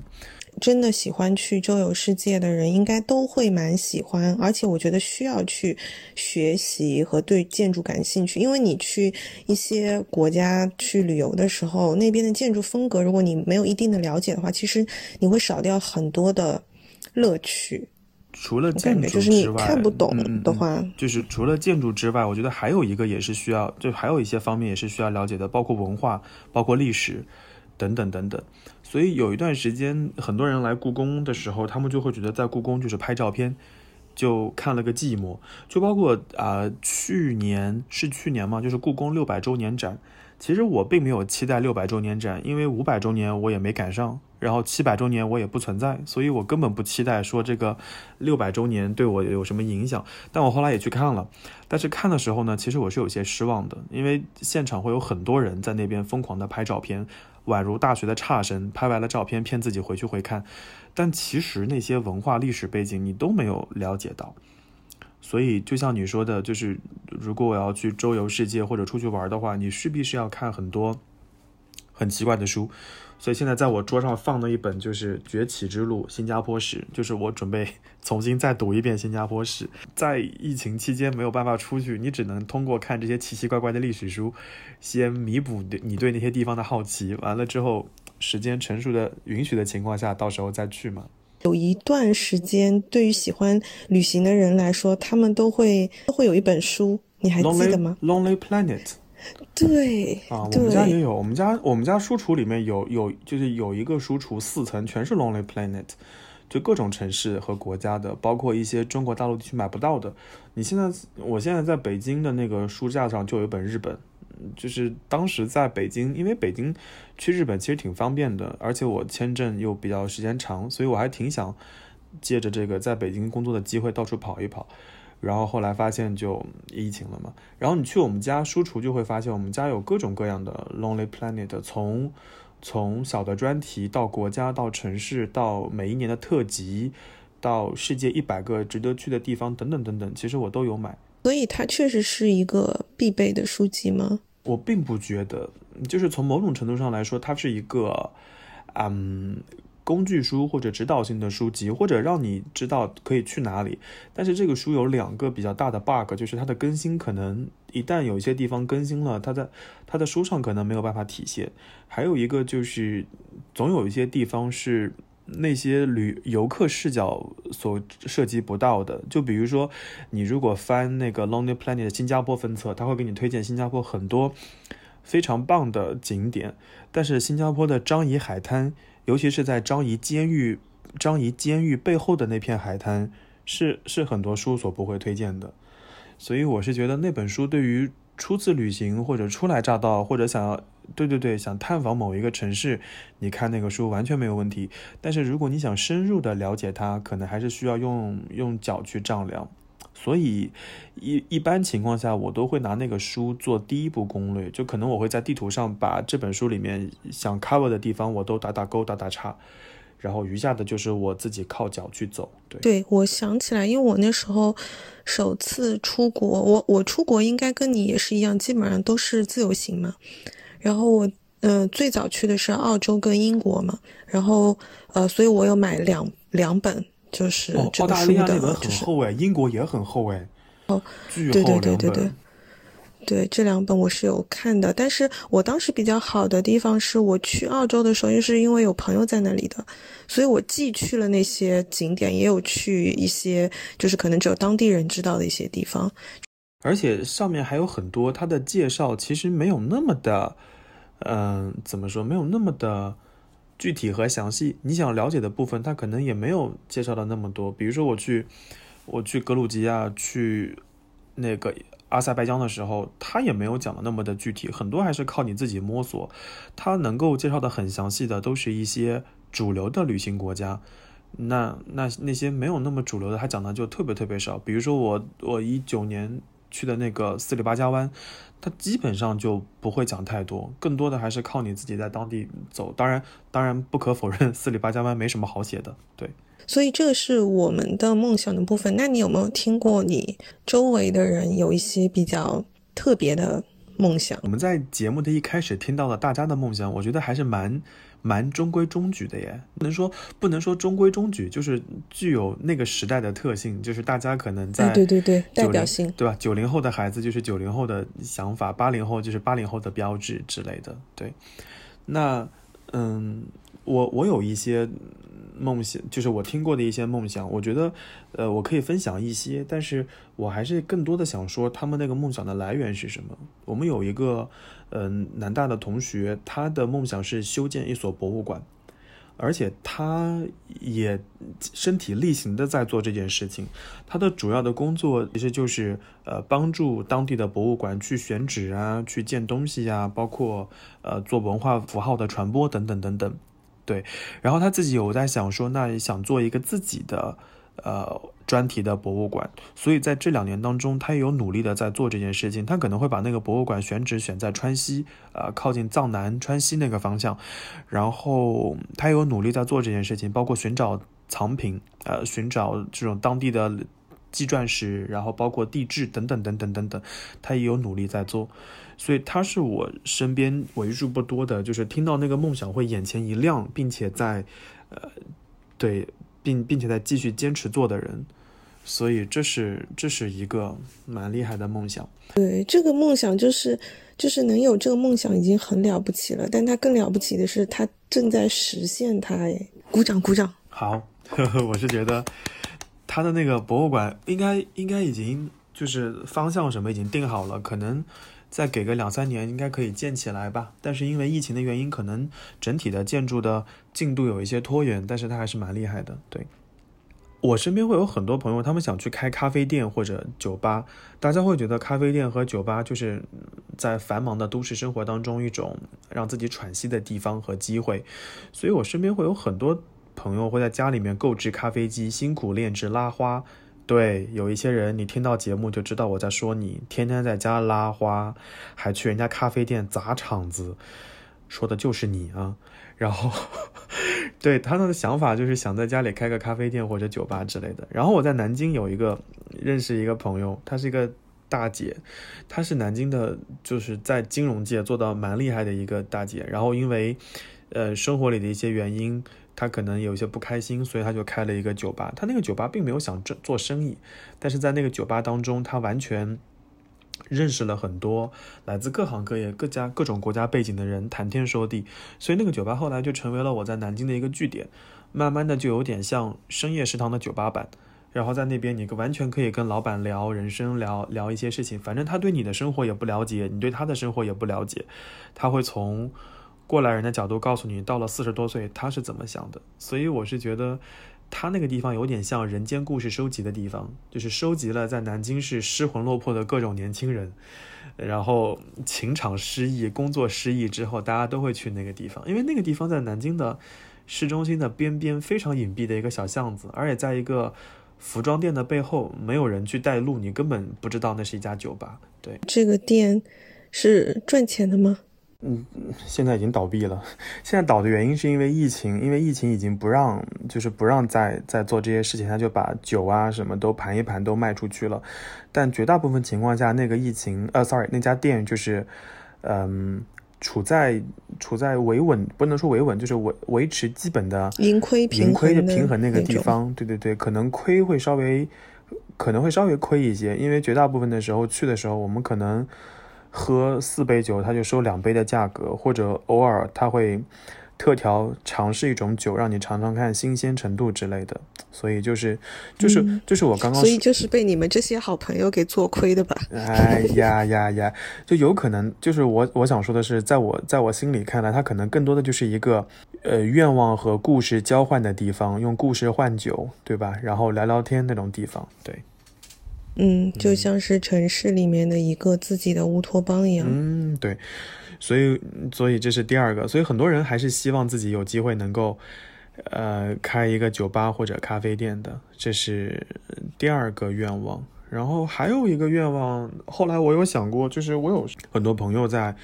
S3: 真的喜欢去周游世界的人，应该都会蛮喜欢。而且我觉得需要去学习和对建筑感兴趣，因为你去一些国家去旅游的时候，那边的建筑风格，如果你没有一定的了解的话，其实你会少掉很多的乐趣。
S7: 除了建筑
S3: 就是你
S7: 之外，
S3: 看不懂
S7: 嗯
S3: 的话，
S7: 嗯就是除了建筑之外，我觉得还有一个也是需要，就还有一些方面也是需要了解的，包括文化、包括历史等等等等。所以有一段时间，很多人来故宫的时候，他们就会觉得在故宫就是拍照片，就看了个寂寞。就包括啊、去年是去年嘛，就是故宫六百周年展。其实我并没有期待六百周年展，因为五百周年我也没赶上，然后七百周年我也不存在，所以我根本不期待说这个六百周年对我有什么影响。但我后来也去看了，但是看的时候呢，其实我是有些失望的，因为现场会有很多人在那边疯狂的拍照片，宛如大学的差生，拍完了照片骗自己回去回看，但其实那些文化历史背景你都没有了解到。所以，就像你说的，就是如果我要去周游世界或者出去玩的话，你势必是要看很多很奇怪的书。所以现在在我桌上放的一本，就是《崛起之路：新加坡史》，就是我准备 重新再读一遍新加坡史。在疫情期间没有办法出去，你只能通过看这些奇奇怪怪的历史书，先弥补你对那些地方的好奇。完了之后，时间成熟的允许的情况下，到时候再去嘛。
S3: 有一段时间，对于喜欢旅行的人来说，他们都会都会有一本书，你还记得吗
S7: Lonely Planet
S3: 对
S7: 啊，我们家也，有，我们家我们家书橱里面有有就是有一个书橱四层全是 Lonely Planet，就各种城市和国家的，包括一些中国大陆地区买不到的。你现在我现在在北京的那个书架上就有一本日本，嗯就是当时在北京，因为北京去日本其实挺方便的，而且我签证又比较时间长，所以我还挺想借着这个在北京工作的机会到处跑一跑。然后后来发现就疫情了嘛，然后你去我们家书橱就会发现我们家有各种各样的 Lonely Planet，从从小的专题到国家到城市到每一年的特辑，到世界一百个值得去的地方等等等等，其实我都有买。
S3: 所以它确实是一个必备的书籍吗？
S7: 我并不觉得，就是从某种程度上来说，它是一个，嗯，工具书或者指导性的书籍，或者让你知道可以去哪里。但是这个书有两个比较大的 bug，就是它的更新可能一旦有一些地方更新了，它在它的书上可能没有办法体现。还有一个就是，总有一些地方是那些旅游客视角所涉及不到的。就比如说，你如果翻那个 Lonely Planet 的新加坡分册，它会给你推荐新加坡很多非常棒的景点，但是新加坡的樟宜海滩，尤其是在张仪监狱、张仪监狱背后的那片海滩，是是很多书所不会推荐的。所以我是觉得那本书对于初次旅行或者初来乍到，或者想要对对对想探访某一个城市，你看那个书完全没有问题。但是如果你想深入的了解它，可能还是需要用用脚去丈量。所以一一般情况下，我都会拿那个书做第一步攻略，就可能我会在地图上把这本书里面想 cover 的地方我都打打勾、打打叉，然后余下的就是我自己靠脚去走。对，
S3: 对，我想起来，因为我那时候首次出国，我我出国应该跟你也是一样，基本上都是自由行嘛。然后我呃最早去的是澳洲跟英国嘛，然后呃，所以我有买两两本，就是
S7: 哦，
S3: 这个书的，就是
S7: 很厚哎，英国也很厚哎，
S3: 哦，
S7: 巨
S3: 对对
S7: 厚两本。
S3: 对对对，对这两本我是有看的，但是我当时比较好的地方是我去澳洲的时候，就是因为有朋友在那里的，所以我既去了那些景点，也有去一些就是可能只有当地人知道的一些地方。
S7: 而且上面还有很多它的介绍，其实没有那么的，嗯、怎么说，没有那么的具体和详细。你想了解的部分，他可能也没有介绍的那么多。比如说我去，我去格鲁吉亚，去那个阿塞拜疆的时候，他也没有讲的那么的具体，很多还是靠你自己摸索。他能够介绍的很详细的，都是一些主流的旅行国家。那那那些没有那么主流的，他讲的就特别特别少。比如说我我一九年去的那个斯里巴加湾，它基本上就不会讲太多，更多的还是靠你自己在当地走。当然，当然不可否认，四里八家湾没什么好写的。对，
S3: 所以这个是我们的梦想的部分。那你有没有听过你周围的人有一些比较特别的梦想？
S7: 我们在节目的一开始听到了大家的梦想，我觉得还是蛮蛮中规中矩的耶，不能说不能说中规中矩，就是具有那个时代的特性，就是大家可能在、
S3: 哎，对对对，代表性，
S7: 对吧？九零后的孩子就是九零后的想法，八零后就是八零后的标志之类的。对，那嗯，我我有一些梦想，就是我听过的一些梦想，我觉得呃，我可以分享一些，但是我还是更多的想说他们那个梦想的来源是什么。我们有一个嗯、南大的同学，他的梦想是修建一所博物馆。而且他也身体力行的在做这件事情，他的主要的工作其实就是呃帮助当地的博物馆去选址啊，去建东西呀、啊，包括呃做文化符号的传播等等等等。对，然后他自己有在想说，那想做一个自己的呃专题的博物馆，所以在这两年当中，他也有努力的在做这件事情。他可能会把那个博物馆选址选在川西，呃，靠近藏南川西那个方向，然后他有努力在做这件事情，包括寻找藏品，呃，寻找这种当地的纪传史，然后包括地质等等等等等等，他也有努力在做。所以他是我身边为数不多的，就是听到那个梦想会眼前一亮，并且在，呃，对，并并且在继续坚持做的人。所以这是这是一个蛮厉害的梦想。
S3: 对，这个梦想就是就是能有这个梦想已经很了不起了，但他更了不起的是他正在实现它。哎，鼓掌鼓掌！
S7: 好，呵呵，我是觉得他的那个博物馆应该应该已经就是方向什么已经定好了，可能再给个两三年应该可以建起来吧。但是因为疫情的原因，可能整体的建筑的进度有一些拖延，但是他还是蛮厉害的。对。我身边会有很多朋友，他们想去开咖啡店或者酒吧。大家会觉得咖啡店和酒吧就是在繁忙的都市生活当中一种让自己喘息的地方和机会。所以我身边会有很多朋友会在家里面购置咖啡机，辛苦炼制拉花。对，有一些人你听到节目就知道我在说你，天天在家拉花，还去人家咖啡店砸场子，说的就是你啊。然后，对他的想法就是想在家里开个咖啡店或者酒吧之类的。然后我在南京有一个认识一个朋友，她是一个大姐，她是南京的，就是在金融界做到蛮厉害的一个大姐。然后因为呃生活里的一些原因，她可能有一些不开心，所以她就开了一个酒吧。她那个酒吧并没有想做做生意，但是在那个酒吧当中，她完全。认识了很多来自各行各业、各家各种国家背景的人，谈天说地，所以那个酒吧后来就成为了我在南京的一个据点，慢慢的就有点像深夜食堂的酒吧版。然后在那边，你完全可以跟老板聊人生，聊聊一些事情，反正他对你的生活也不了解，你对他的生活也不了解，他会从过来人的角度告诉你，到了四十多岁他是怎么想的。所以我是觉得。他那个地方有点像人间故事收集的地方，就是收集了在南京市失魂落魄的各种年轻人，然后情场失意、工作失意之后，大家都会去那个地方，因为那个地方在南京的市中心的边边，非常隐蔽的一个小巷子，而且在一个服装店的背后，没有人去带路，你根本不知道那是一家酒吧。对，
S3: 这个店是赚钱的吗？
S7: 嗯，现在已经倒闭了。现在倒的原因是因为疫情，因为疫情已经不让，就是不让再再做这些事情，他就把酒啊什么都盘一盘都卖出去了。但绝大部分情况下，那个疫情，呃，sorry，那家店就是，嗯，处在处在维稳，不能说维稳，就是维维持基本的
S3: 盈亏
S7: 盈亏的平衡
S3: 那
S7: 个地方。对对对，可能亏会稍微可能会稍微亏一些，因为绝大部分的时候去的时候，我们可能。喝四杯酒，他就收两杯的价格，或者偶尔他会特调尝试一种酒，让你尝尝看新鲜程度之类的。所以就是就是、
S3: 嗯、
S7: 就是我刚刚，
S3: 所以就是被你们这些好朋友给做亏的吧？
S7: 哎呀呀呀，就有可能就是我我想说的是，在我在我心里看来，它可能更多的就是一个呃愿望和故事交换的地方，用故事换酒，对吧？然后聊聊天那种地方，对。
S3: 嗯，就像是城市里面的一个自己的乌托邦一样。
S7: 嗯，对，所以所以这是第二个，所以很多人还是希望自己有机会能够，呃，开一个酒吧或者咖啡店的，这是第二个愿望。然后还有一个愿望，后来我有想过，就是我有很多朋友在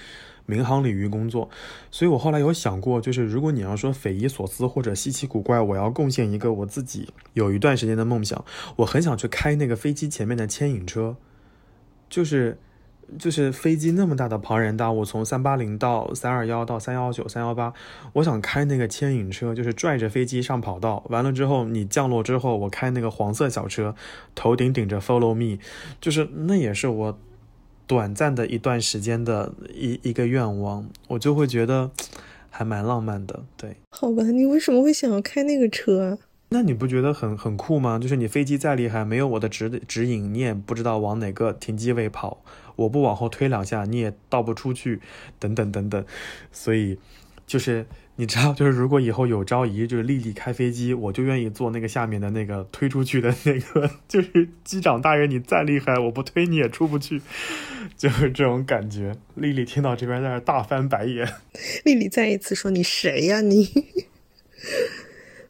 S7: 民航领域工作，所以我后来有想过，就是如果你要说匪夷所思或者稀奇古怪，我要贡献一个我自己有一段时间的梦想，我很想去开那个飞机前面的牵引车，就是就是飞机那么大的庞然大物，从三八零到三二幺到三幺九、三幺八，我想开那个牵引车，就是拽着飞机上跑道。完了之后，你降落之后，我开那个黄色小车，头顶顶着 Follow Me，就是那也是我短暂的一段时间的一一个愿望，我就会觉得 还蛮浪漫的。对，
S3: 好吧，你为什么会想要开那个车啊？
S7: 那你不觉得很很酷吗？就是你飞机再厉害，没有我的指指引，你也不知道往哪个停机位跑。我不往后推两下，你也倒不出去，等等等等。所以，就是你知道，就是如果以后有朝一日就是丽丽开飞机，我就愿意坐那个下面的那个推出去的那个。就是机长大人，你再厉害，我不推你也出不去，就是这种感觉。丽丽听到这边在那大翻白眼。
S3: 丽丽再一次说：“你谁呀你？”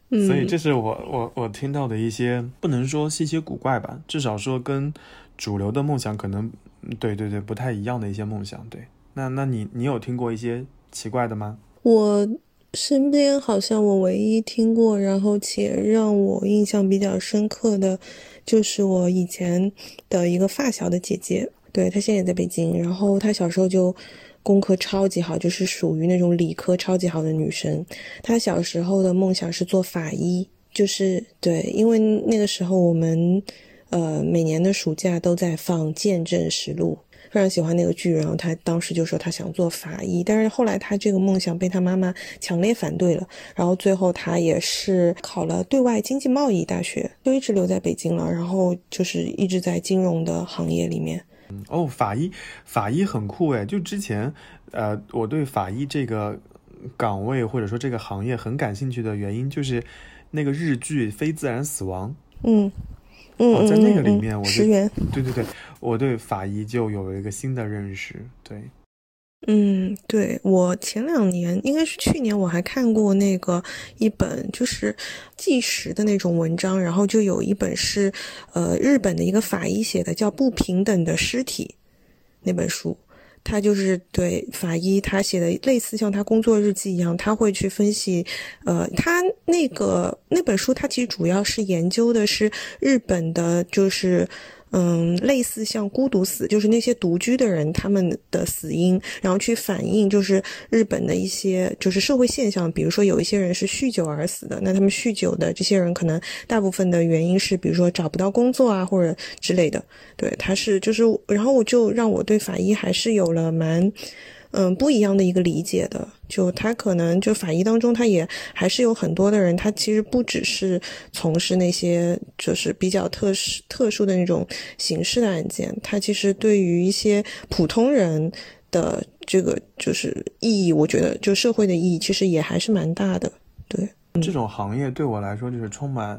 S7: 所以这是我我我听到的一些不能说稀奇古怪吧，至少说跟主流的梦想可能对对对不太一样的一些梦想。对，那那你你有听过一些奇怪的吗？
S3: 我身边好像我唯一听过，然后且让我印象比较深刻的，就是我以前的一个发小的姐姐，对她现在也在北京，然后她小时候就。功课超级好，就是属于那种理科超级好的女生。她小时候的梦想是做法医，就是对，因为那个时候我们，呃，每年的暑假都在放《见证实录》，非常喜欢那个剧。然后他当时就说他想做法医，但是后来他这个梦想被他妈妈强烈反对了。然后最后他也是考了对外经济贸易大学，就一直留在北京了。然后就是一直在金融的行业里面。
S7: 哦，法医，法医很酷诶。就之前，呃，我对法医这个岗位或者说这个行业很感兴趣的原因，就是那个日剧《非自然死亡》。
S3: 嗯嗯
S7: 在那个里面，我
S3: 对、嗯嗯，
S7: 对对对，我对法医就有了一个新的认识。对。
S3: 嗯，对我前两年应该是去年，我还看过那个一本就是纪实的那种文章，然后就有一本是呃日本的一个法医写的，叫《不平等的尸体》那本书，他就是对法医他写的类似像他工作日记一样，他会去分析，呃，他那个那本书他其实主要是研究的是日本的，就是。嗯，类似像孤独死，就是那些独居的人他们的死因，然后去反映就是日本的一些就是社会现象，比如说有一些人是酗酒而死的，那他们酗酒的这些人可能大部分的原因是比如说找不到工作啊或者之类的，对，他是就是，然后我就让我对法医还是有了蛮。嗯，不一样的一个理解的，就他可能就法医当中，他也还是有很多的人，他其实不只是从事那些就是比较特殊特殊的那种刑事的案件，他其实对于一些普通人的这个就是意义，我觉得就社会的意义其实也还是蛮大的。对，
S7: 这种行业对我来说就是充满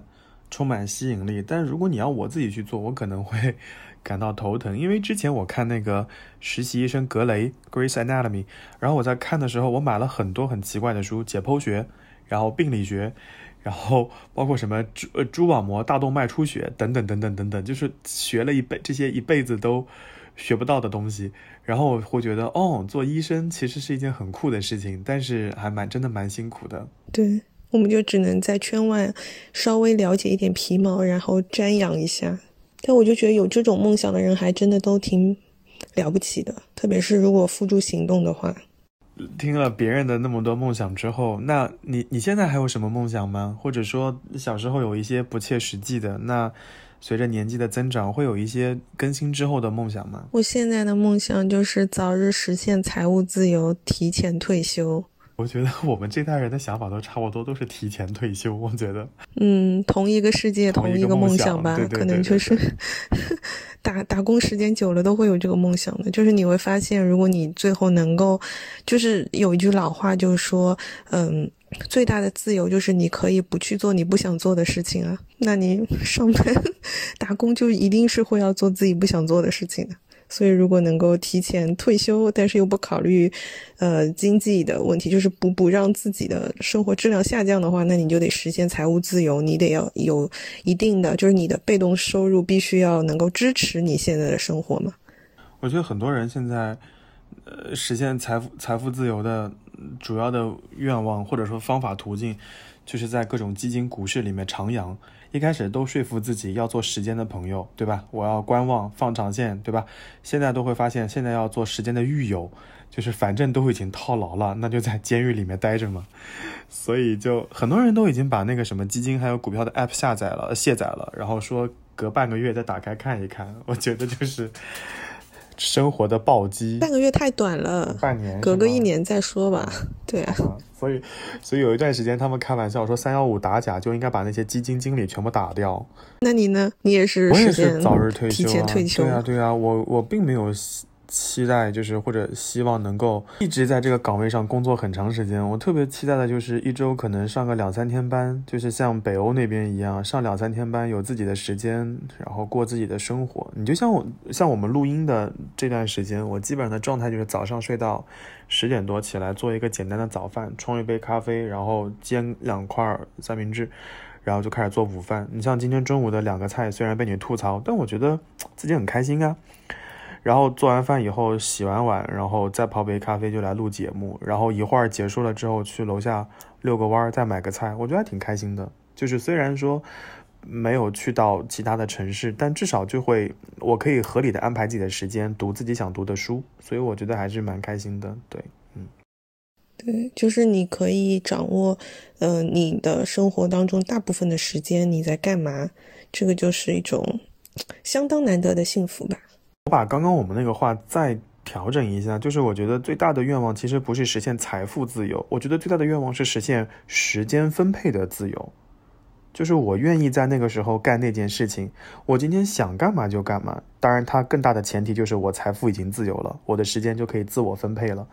S7: 充满吸引力，但如果你要我自己去做，我可能会。感到头疼，因为之前我看那个实习医生格雷 （Grace Anatomy），然后我在看的时候，我买了很多很奇怪的书，解剖学，然后病理学，然后包括什么蛛蛛网膜大动脉出血等等等等等等，就是学了一辈这些一辈子都学不到的东西，然后我会觉得哦，做医生其实是一件很酷的事情，但是还蛮真的蛮辛苦的。
S3: 对，我们就只能在圈外稍微了解一点皮毛，然后瞻仰一下。但我就觉得有这种梦想的人还真的都挺了不起的，特别是如果付诸行动的话。
S7: 听了别人的那么多梦想之后，那你你现在还有什么梦想吗？或者说小时候有一些不切实际的，那随着年纪的增长，会有一些更新之后的梦想吗？
S3: 我现在的梦想就是早日实现财务自由，提前退休。
S7: 我觉得我们这代人的想法都差不多，都是提前退休。我觉得，
S3: 嗯，同一个世界，同
S7: 一
S3: 个梦
S7: 想
S3: 吧，可能就是 打打工时间久了都会有这个梦想的。就是你会发现，如果你最后能够，就是有一句老话，就是说，嗯，最大的自由就是你可以不去做你不想做的事情啊。那你上班 打工就一定是会要做自己不想做的事情的。所以，如果能够提前退休，但是又不考虑，呃，经济的问题，就是不不让自己的生活质量下降的话，那你就得实现财务自由，你得要有一定的，就是你的被动收入必须要能够支持你现在的生活嘛。
S7: 我觉得很多人现在，呃，实现财富财富自由的主要的愿望或者说方法途径，就是在各种基金、股市里面徜徉。一开始都说服自己要做时间的朋友，对吧？我要观望放长线，对吧？现在都会发现，现在要做时间的狱友，就是反正都已经套牢了，那就在监狱里面待着嘛。所以就很多人都已经把那个什么基金还有股票的 app 下载了、卸载了，然后说隔半个月再打开看一看。我觉得就是生活的暴击。
S3: 半个月太短了，
S7: 半年
S3: 隔个一年再说吧。对啊，
S7: 啊，所以，所以有一段时间他们开玩笑说三幺五打假就应该把那些基金经理全部打掉。
S3: 那你呢？你也是
S7: 我也是早日退
S3: 提
S7: 休啊，
S3: 前退休
S7: 对啊，对啊，我我并没有期待，就是或者希望能够一直在这个岗位上工作很长时间。我特别期待的就是一周可能上个两三天班，就是像北欧那边一样上两三天班，有自己的时间，然后过自己的生活。你就像我像我们录音的这段时间，我基本上的状态就是早上睡到十点多起来做一个简单的早饭，冲一杯咖啡，然后煎两块三明治。然后就开始做午饭。你像今天中午的两个菜，虽然被你吐槽，但我觉得自己很开心啊。然后做完饭以后洗完碗，然后再泡杯咖啡就来录节目，然后一会儿结束了之后去楼下遛个弯儿，再买个菜，我觉得还挺开心的。就是虽然说没有去到其他的城市，但至少就会我可以合理的安排自己的时间，读自己想读的书，所以我觉得还是蛮开心的。对，嗯
S3: 对，就是你可以掌握，呃，你的生活当中大部分的时间你在干嘛，这个就是一种相当难得的幸福吧。
S7: 我把刚刚我们那个话再调整一下，就是我觉得最大的愿望其实不是实现财富自由，我觉得最大的愿望是实现时间分配的自由。就是我愿意在那个时候干那件事情，我今天想干嘛就干嘛。当然，它更大的前提就是我财富已经自由了，我的时间就可以自我分配了。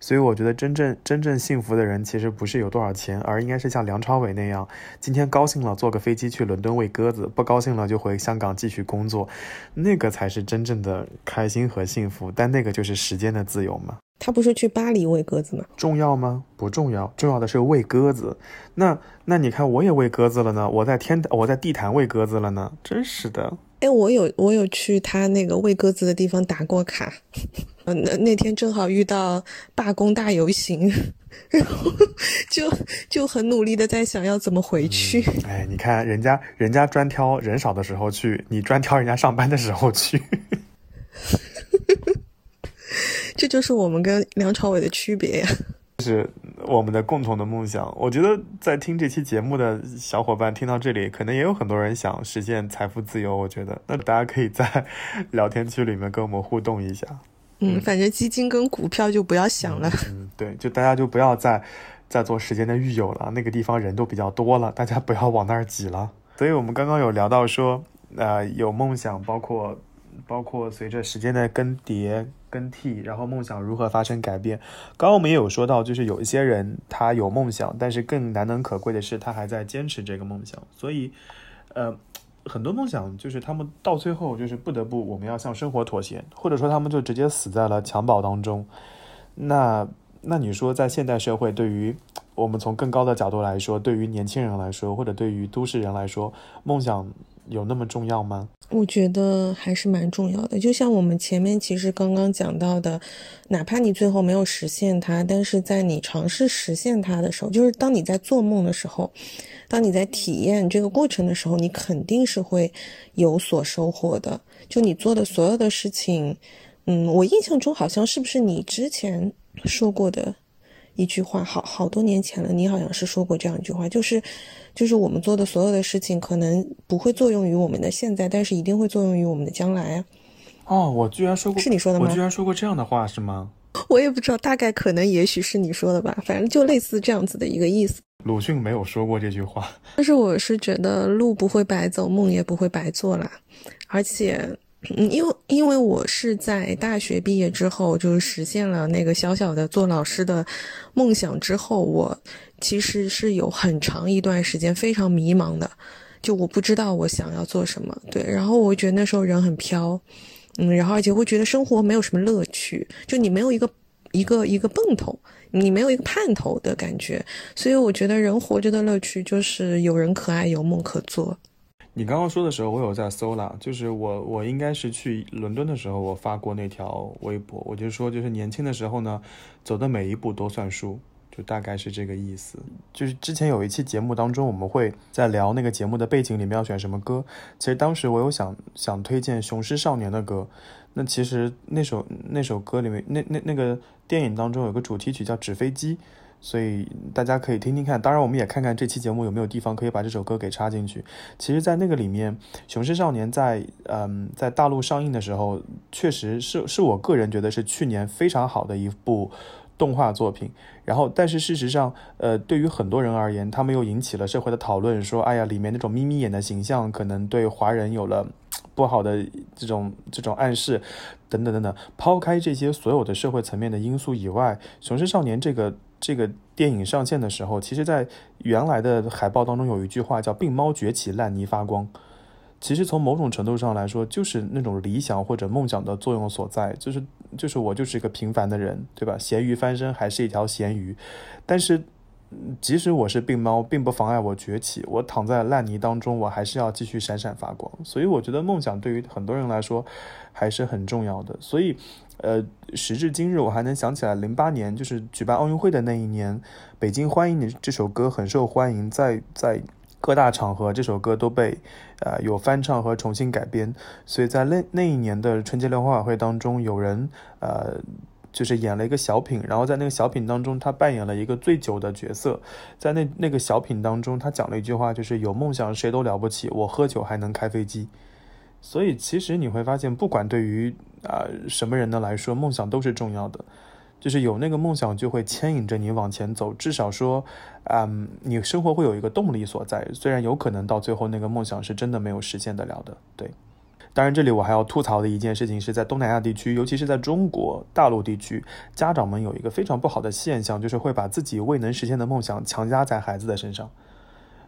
S7: 所以我觉得真正真正幸福的人，其实不是有多少钱，而应该是像梁朝伟那样，今天高兴了坐个飞机去伦敦喂鸽子，不高兴了就回香港继续工作，那个才是真正的开心和幸福。但那个就是时间的自由嘛。
S3: 他不是去巴黎喂鸽子吗？
S7: 重要吗？不重要，重要的是喂鸽子。那那你看，我也喂鸽子了呢，我在天，我在地坛喂鸽子了呢，真是的。
S3: 哎，我有我有去他那个喂鸽子的地方打过卡，呃，那那天正好遇到罢工大游行，然后就就很努力的在想要怎么回去。
S7: 哎，你看人家人家专挑人少的时候去，你专挑人家上班的时候去。
S3: 这就是我们跟梁朝伟的区别呀。
S7: 是我们的共同的梦想。我觉得在听这期节目的小伙伴听到这里，可能也有很多人想实现财富自由。我觉得，那大家可以在聊天区里面跟我们互动一下。
S3: 嗯，反正基金跟股票就不要想了。
S7: 嗯，对，就大家就不要再再做时间的狱友了，那个地方人都比较多了，大家不要往那儿挤了。所以我们刚刚有聊到说，呃，有梦想，包括包括随着时间的更迭、更替，然后梦想如何发生改变。刚刚我们也有说到，就是有一些人他有梦想，但是更难能可贵的是他还在坚持这个梦想。所以，呃，很多梦想就是他们到最后就是不得不我们要向生活妥协，或者说他们就直接死在了襁褓当中。那那你说，在现代社会，对于我们从更高的角度来说，对于年轻人来说，或者对于都市人来说，梦想有那么重要吗？
S3: 我觉得还是蛮重要的。就像我们前面其实刚刚讲到的，哪怕你最后没有实现它，但是在你尝试实现它的时候，就是当你在做梦的时候，当你在体验这个过程的时候，你肯定是会有所收获的。就你做的所有的事情，嗯，我印象中好像是不是你之前说过的一句话，好好多年前了，你好像是说过这样一句话，就是，就是我们做的所有的事情，可能不会作用于我们的现在，但是一定会作用于我们的将来啊。
S7: 哦，我居然说过，
S3: 是你说的吗
S7: 我居然说过这样的话是吗？
S3: 我也不知道，大概可能也许是你说的吧，反正就类似这样子的一个意思。
S7: 鲁迅没有说过这句话。
S3: 但是我是觉得路不会白走，梦也不会白做啦，而且。因为因为我是在大学毕业之后，就是实现了那个小小的做老师的梦想之后，我其实是有很长一段时间非常迷茫的，就我不知道我想要做什么。对，然后我觉得那时候人很飘，嗯，然后而且会觉得生活没有什么乐趣，就你没有一个一个一个奔头，你没有一个盼头的感觉，所以我觉得人活着的乐趣就是有人可爱，有梦可做。
S7: 你刚刚说的时候，我有在搜啦，就是我我应该是去伦敦的时候，我发过那条微博，我就说，就是年轻的时候呢，走的每一步都算数，就大概是这个意思。就是之前有一期节目当中，我们会在聊那个节目的背景里面要选什么歌。其实当时我有想想推荐《雄狮少年》的歌，那其实那首那首歌里面，那那那个电影当中有个主题曲叫《纸飞机》。所以大家可以听听看，当然我们也看看这期节目有没有地方可以把这首歌给插进去。其实，在那个里面，《雄狮少年》在嗯在大陆上映的时候，确实是是我个人觉得是去年非常好的一部动画作品。然后，但是事实上，呃，对于很多人而言，他们又引起了社会的讨论，说，哎呀，里面那种眯眯眼的形象可能对华人有了不好的这种这种暗示，等等等等。抛开这些所有的社会层面的因素以外，《雄狮少年》这个。这个电影上线的时候，其实，在原来的海报当中有一句话叫“病猫崛起，烂泥发光”。其实从某种程度上来说，就是那种理想或者梦想的作用所在。就是，就是我就是一个平凡的人，对吧？咸鱼翻身还是一条咸鱼，但是。即使我是病猫，并不妨碍我崛起。我躺在烂泥当中，我还是要继续闪闪发光。所以，我觉得梦想对于很多人来说还是很重要的。所以，呃，时至今日，我还能想起来，零八年就是举办奥运会的那一年，北京欢迎你这首歌很受欢迎，在在各大场合，这首歌都被呃有翻唱和重新改编。所以在那那一年的春节联欢晚会当中，有人呃。就是演了一个小品，然后在那个小品当中，他扮演了一个醉酒的角色。在那那个小品当中，他讲了一句话，就是有梦想谁都了不起，我喝酒还能开飞机。所以其实你会发现，不管对于啊什么人的来说，梦想都是重要的。就是有那个梦想，就会牵引着你往前走。至少说，嗯，你生活会有一个动力所在。虽然有可能到最后那个梦想是真的没有实现得了的，对。当然，这里我还要吐槽的一件事情是在东南亚地区，尤其是在中国大陆地区，家长们有一个非常不好的现象，就是会把自己未能实现的梦想强加在孩子的身上。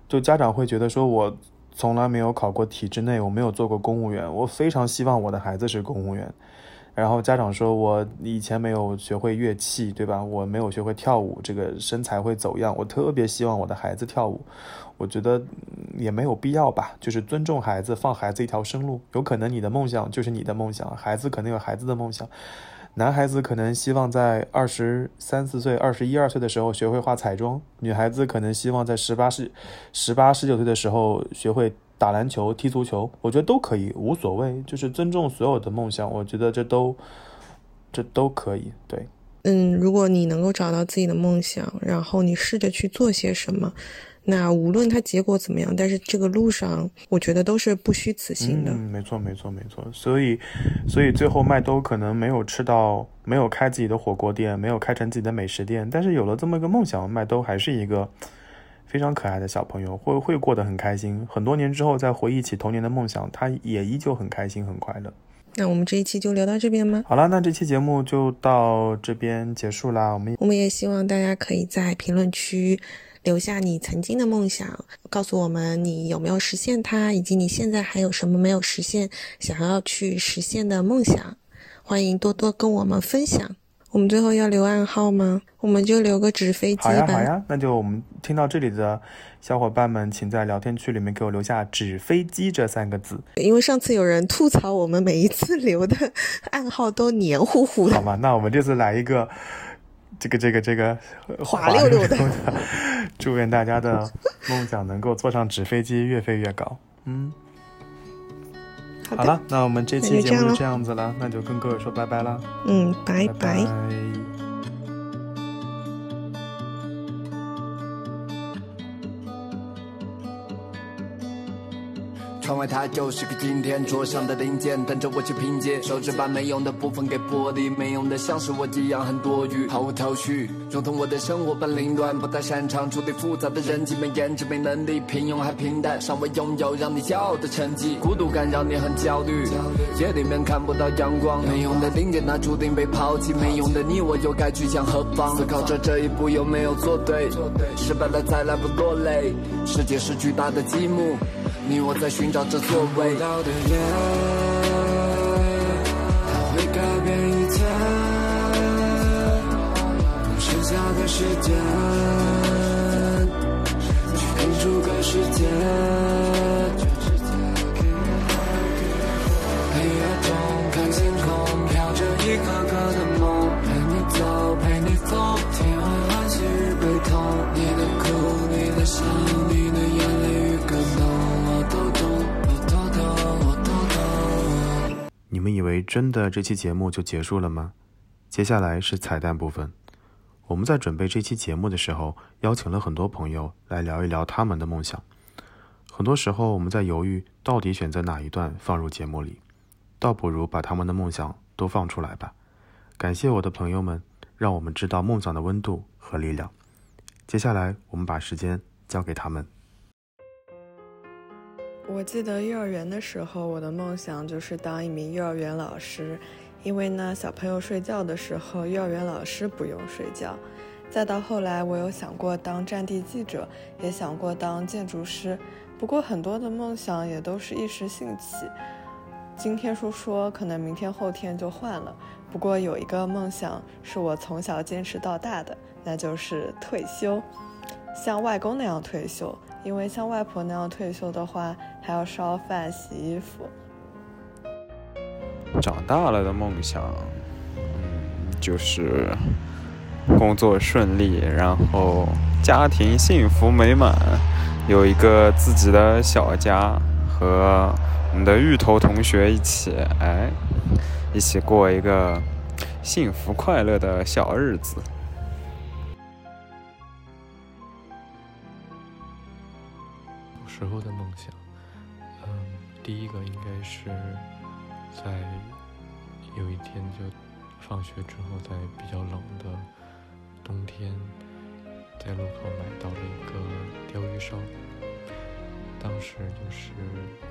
S7: 就家长会觉得说，我从来没有考过体制内，我没有做过公务员，我非常希望我的孩子是公务员。然后家长说，我以前没有学会乐器，对吧？我没有学会跳舞，这个身材会走样。我特别希望我的孩子跳舞。我觉得也没有必要吧，就是尊重孩子，放孩子一条生路。有可能你的梦想就是你的梦想，孩子可能有孩子的梦想。男孩子可能希望在二十三四岁、二十一二岁的时候学会画彩妆，女孩子可能希望在十八十、十八十九岁的时候学会打篮球、踢足球。我觉得都可以，无所谓，就是尊重所有的梦想。我觉得这都这都可以，对。
S3: 嗯，如果你能够找到自己的梦想，然后你试着去做些什么。那无论它结果怎么样，但是这个路上，我觉得都是不虚此行的。
S7: 嗯，没错，没错，没错。所以，所以最后麦兜可能没有吃到，没有开自己的火锅店，没有开成自己的美食店，但是有了这么一个梦想，麦兜还是一个非常可爱的小朋友，会会过得很开心。很多年之后再回忆起童年的梦想，他也依旧很开心很快乐。
S3: 那我们这一期就聊到这边吗？
S7: 好了，那这期节目就到这边结束啦。我们
S3: 我们也希望大家可以在评论区。留下你曾经的梦想，告诉我们你有没有实现它，以及你现在还有什么没有实现，想要去实现的梦想。欢迎多多跟我们分享。我们最后要留暗号吗？我们就留个纸飞机吧。好
S7: 呀，好呀。那就我们听到这里的小伙伴们，请在聊天区里面给我留下“纸飞机”这三个字。
S3: 因为上次有人吐槽我们每一次留的 暗号都黏糊糊的。
S7: 好吧，那我们这次来一个。这个这个这个
S3: 滑溜溜的，
S7: 祝愿大家的梦想能够坐上纸飞机，越飞越高。嗯，好了，那我们这期节目就这样子了，那就跟各位说拜拜了。
S3: 嗯，拜
S7: 拜。
S8: 窗外它就是个今天，桌上的零件等着我去拼接。手指把没用的部分给剥离，没用的像是我一样很多余，毫无头绪。如同我的生活般凌乱，不太擅长处理复杂的人际，没颜值没能力，平庸还平淡，尚未拥有让你骄傲的成绩。孤独感让你很焦虑，夜里面看不到阳光。没用的零件那注定被抛弃，没用的你我又该去向何方？思考着这一步有没有做对，失败了再来不落泪。世界是巨大的积木。你我在寻找着座位。到的夜，它会改变一切。用剩下的时间，去看出个世界。你
S7: 们以为真的这期节目就结束了吗？接下来是彩蛋部分。我们在准备这期节目的时候，邀请了很多朋友来聊一聊他们的梦想。很多时候，我们在犹豫到底选择哪一段放入节目里，倒不如把他们的梦想都放出来吧。感谢我的朋友们，让我们知道梦想的温度和力量。接下来，我们把时间交给他们。
S3: 我记得幼儿园的时候，我的梦想就是当一名幼儿园老师，因为呢，小朋友睡觉的时候，幼儿园老师不用睡觉。再到后来，我有想过当战地记者，也想过当建筑师，不过很多的梦想也都是一时兴起。今天说说，可能明天后天就换了。不过有一个梦想是我从小坚持到大的，那就是退休，像外公那样退休。因为像外婆那样退休的话，还要烧饭、洗衣服。
S5: 长大了的梦想，嗯，就是工作顺利，然后家庭幸福美满，有一个自己的小家，和我们的芋头同学一起，哎，一起过一个幸福快乐的小日子。
S9: 时候的梦想，嗯，第一个应该是在有一天就放学之后，在比较冷的冬天，在路口买到了一个钓鱼烧。当时就是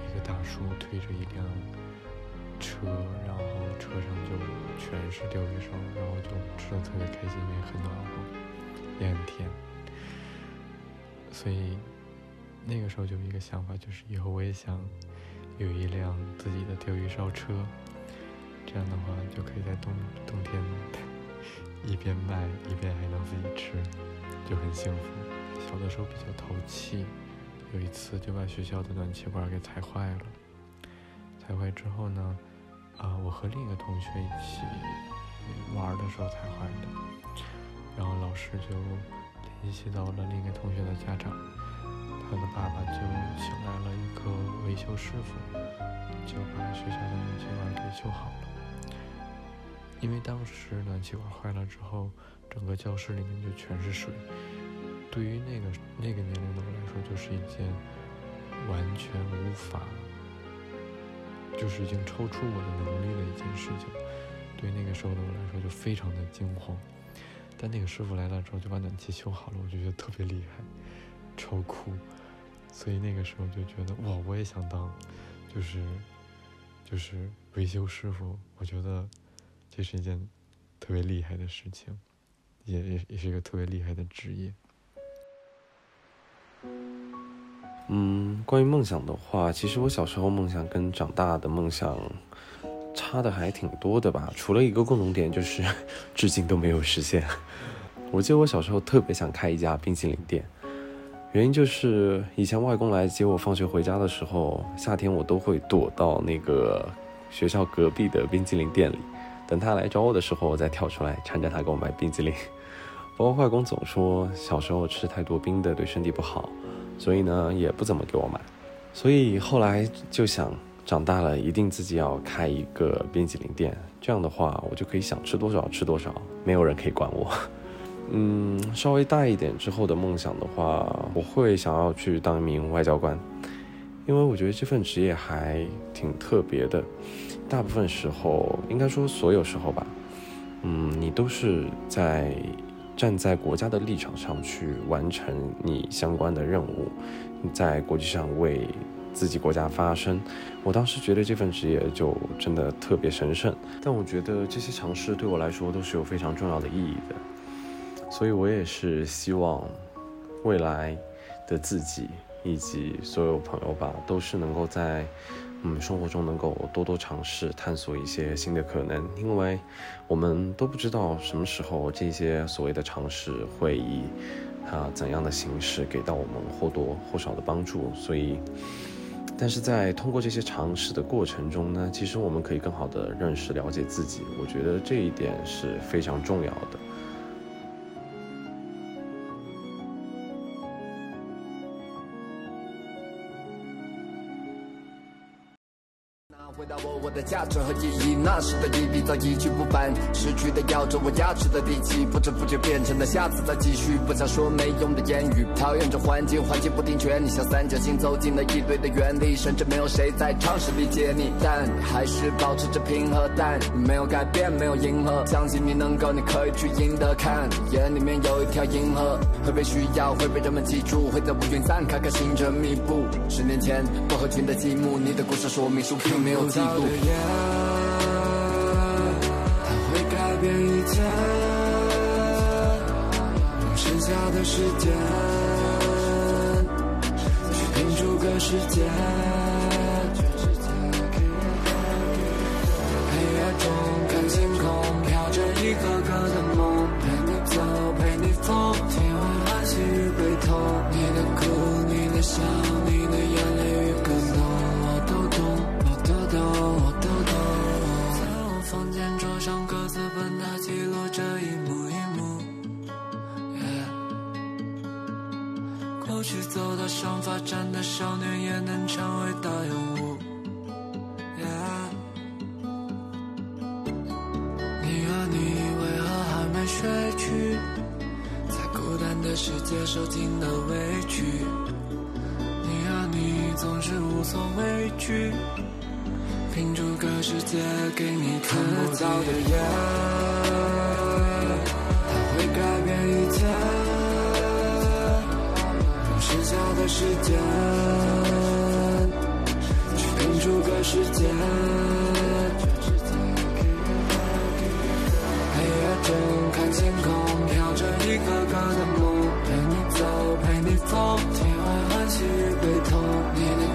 S9: 一个大叔推着一辆车，然后车上就全是钓鱼烧，然后就吃的特别开心，因为很暖和，也很甜，所以。那个时候就有一个想法，就是以后我也想有一辆自己的钓鱼烧车，这样的话就可以在冬冬天 一边卖一边还能自己吃，就很幸福。小的时候比较淘气，有一次就把学校的暖气管给踩坏了。踩坏之后呢，啊，我和另一个同学一起玩的时候踩坏的，然后老师就联系到了另一个同学的家长。他的爸爸就请来了一个维修师傅，就把学校的暖气管给修好了。因为当时暖气管坏了之后，整个教室里面就全是水，对于那个那个年龄的我来说，就是一件完全无法，就是已经超出我的能力的一件事情。对那个时候的我来说，就非常的惊慌。但那个师傅来了之后，就把暖气修好了，我就觉得特别厉害，超酷。所以那个时候就觉得哇，我也想当，就是就是维修师傅。我觉得这是一件特别厉害的事情，也也也是一个特别厉害的职业。
S10: 嗯，关于梦想的话，其实我小时候梦想跟长大的梦想差的还挺多的吧。除了一个共同点，就是 至今都没有实现。我记得我小时候特别想开一家冰淇淋店。原因就是以前外公来接我放学回家的时候，夏天我都会躲到那个学校隔壁的冰激凌店里，等他来找我的时候，我再跳出来缠着他给我买冰激凌。不过外公总说小时候吃太多冰的对身体不好，所以呢也不怎么给我买。所以后来就想长大了一定自己要开一个冰激凌店，这样的话我就可以想吃多少吃多少，没有人可以管我。嗯，稍微大一点之后的梦想的话，我会想要去当一名外交官，因为我觉得这份职业还挺特别的。大部分时候，应该说所有时候吧，嗯，你都是在站在国家的立场上去完成你相关的任务，在国际上为自己国家发声。我当时觉得这份职业就真的特别神圣，但我觉得这些尝试对我来说都是有非常重要的意义的。所以，我也是希望未来的自己以及所有朋友吧，都是能够在嗯生活中能够多多尝试探索一些新的可能，因为我们都不知道什么时候这些所谓的尝试会以啊怎样的形式给到我们或多或少的帮助。所以，但是在通过这些尝试的过程中呢，其实我们可以更好的认识了解自己。我觉得这一点是非常重要的。
S8: 我的价值和意义，那时的一笔早一去不返，失去的咬着我牙齿的底气，不知不觉变成了下次再继续，不想说没用的言语，讨厌这环境，环境不听劝你，像三角形走进了一堆的原理，甚至没有谁在尝试理解你，但还是保持着平和，但你没有改变，没有迎合，相信你能够，你可以去赢得，看眼里面有一条银河，会被需要，会被人们记住，会在乌云散开，开星辰密布，十年前不合群的积木，你的故事说明书并没有记录录。
S11: 它会改变一切，用剩下的时间去拼出个世界。黑夜中看星空，飘着一个个的梦，陪你走，陪你疯，体会欢喜与悲痛，你的哭，你的笑，去走到上发展的少年也能成为大人物。你啊你为何还没睡去？在孤单的世界受尽了委屈。你啊你总是无所畏惧，拼出个世界给你看不到的夜，它会改变一切，用剩下的时间，去拼出个时间。黑夜中看星空，飘着一个个的梦，陪你走，陪你疯，天外欢喜与悲痛，你的。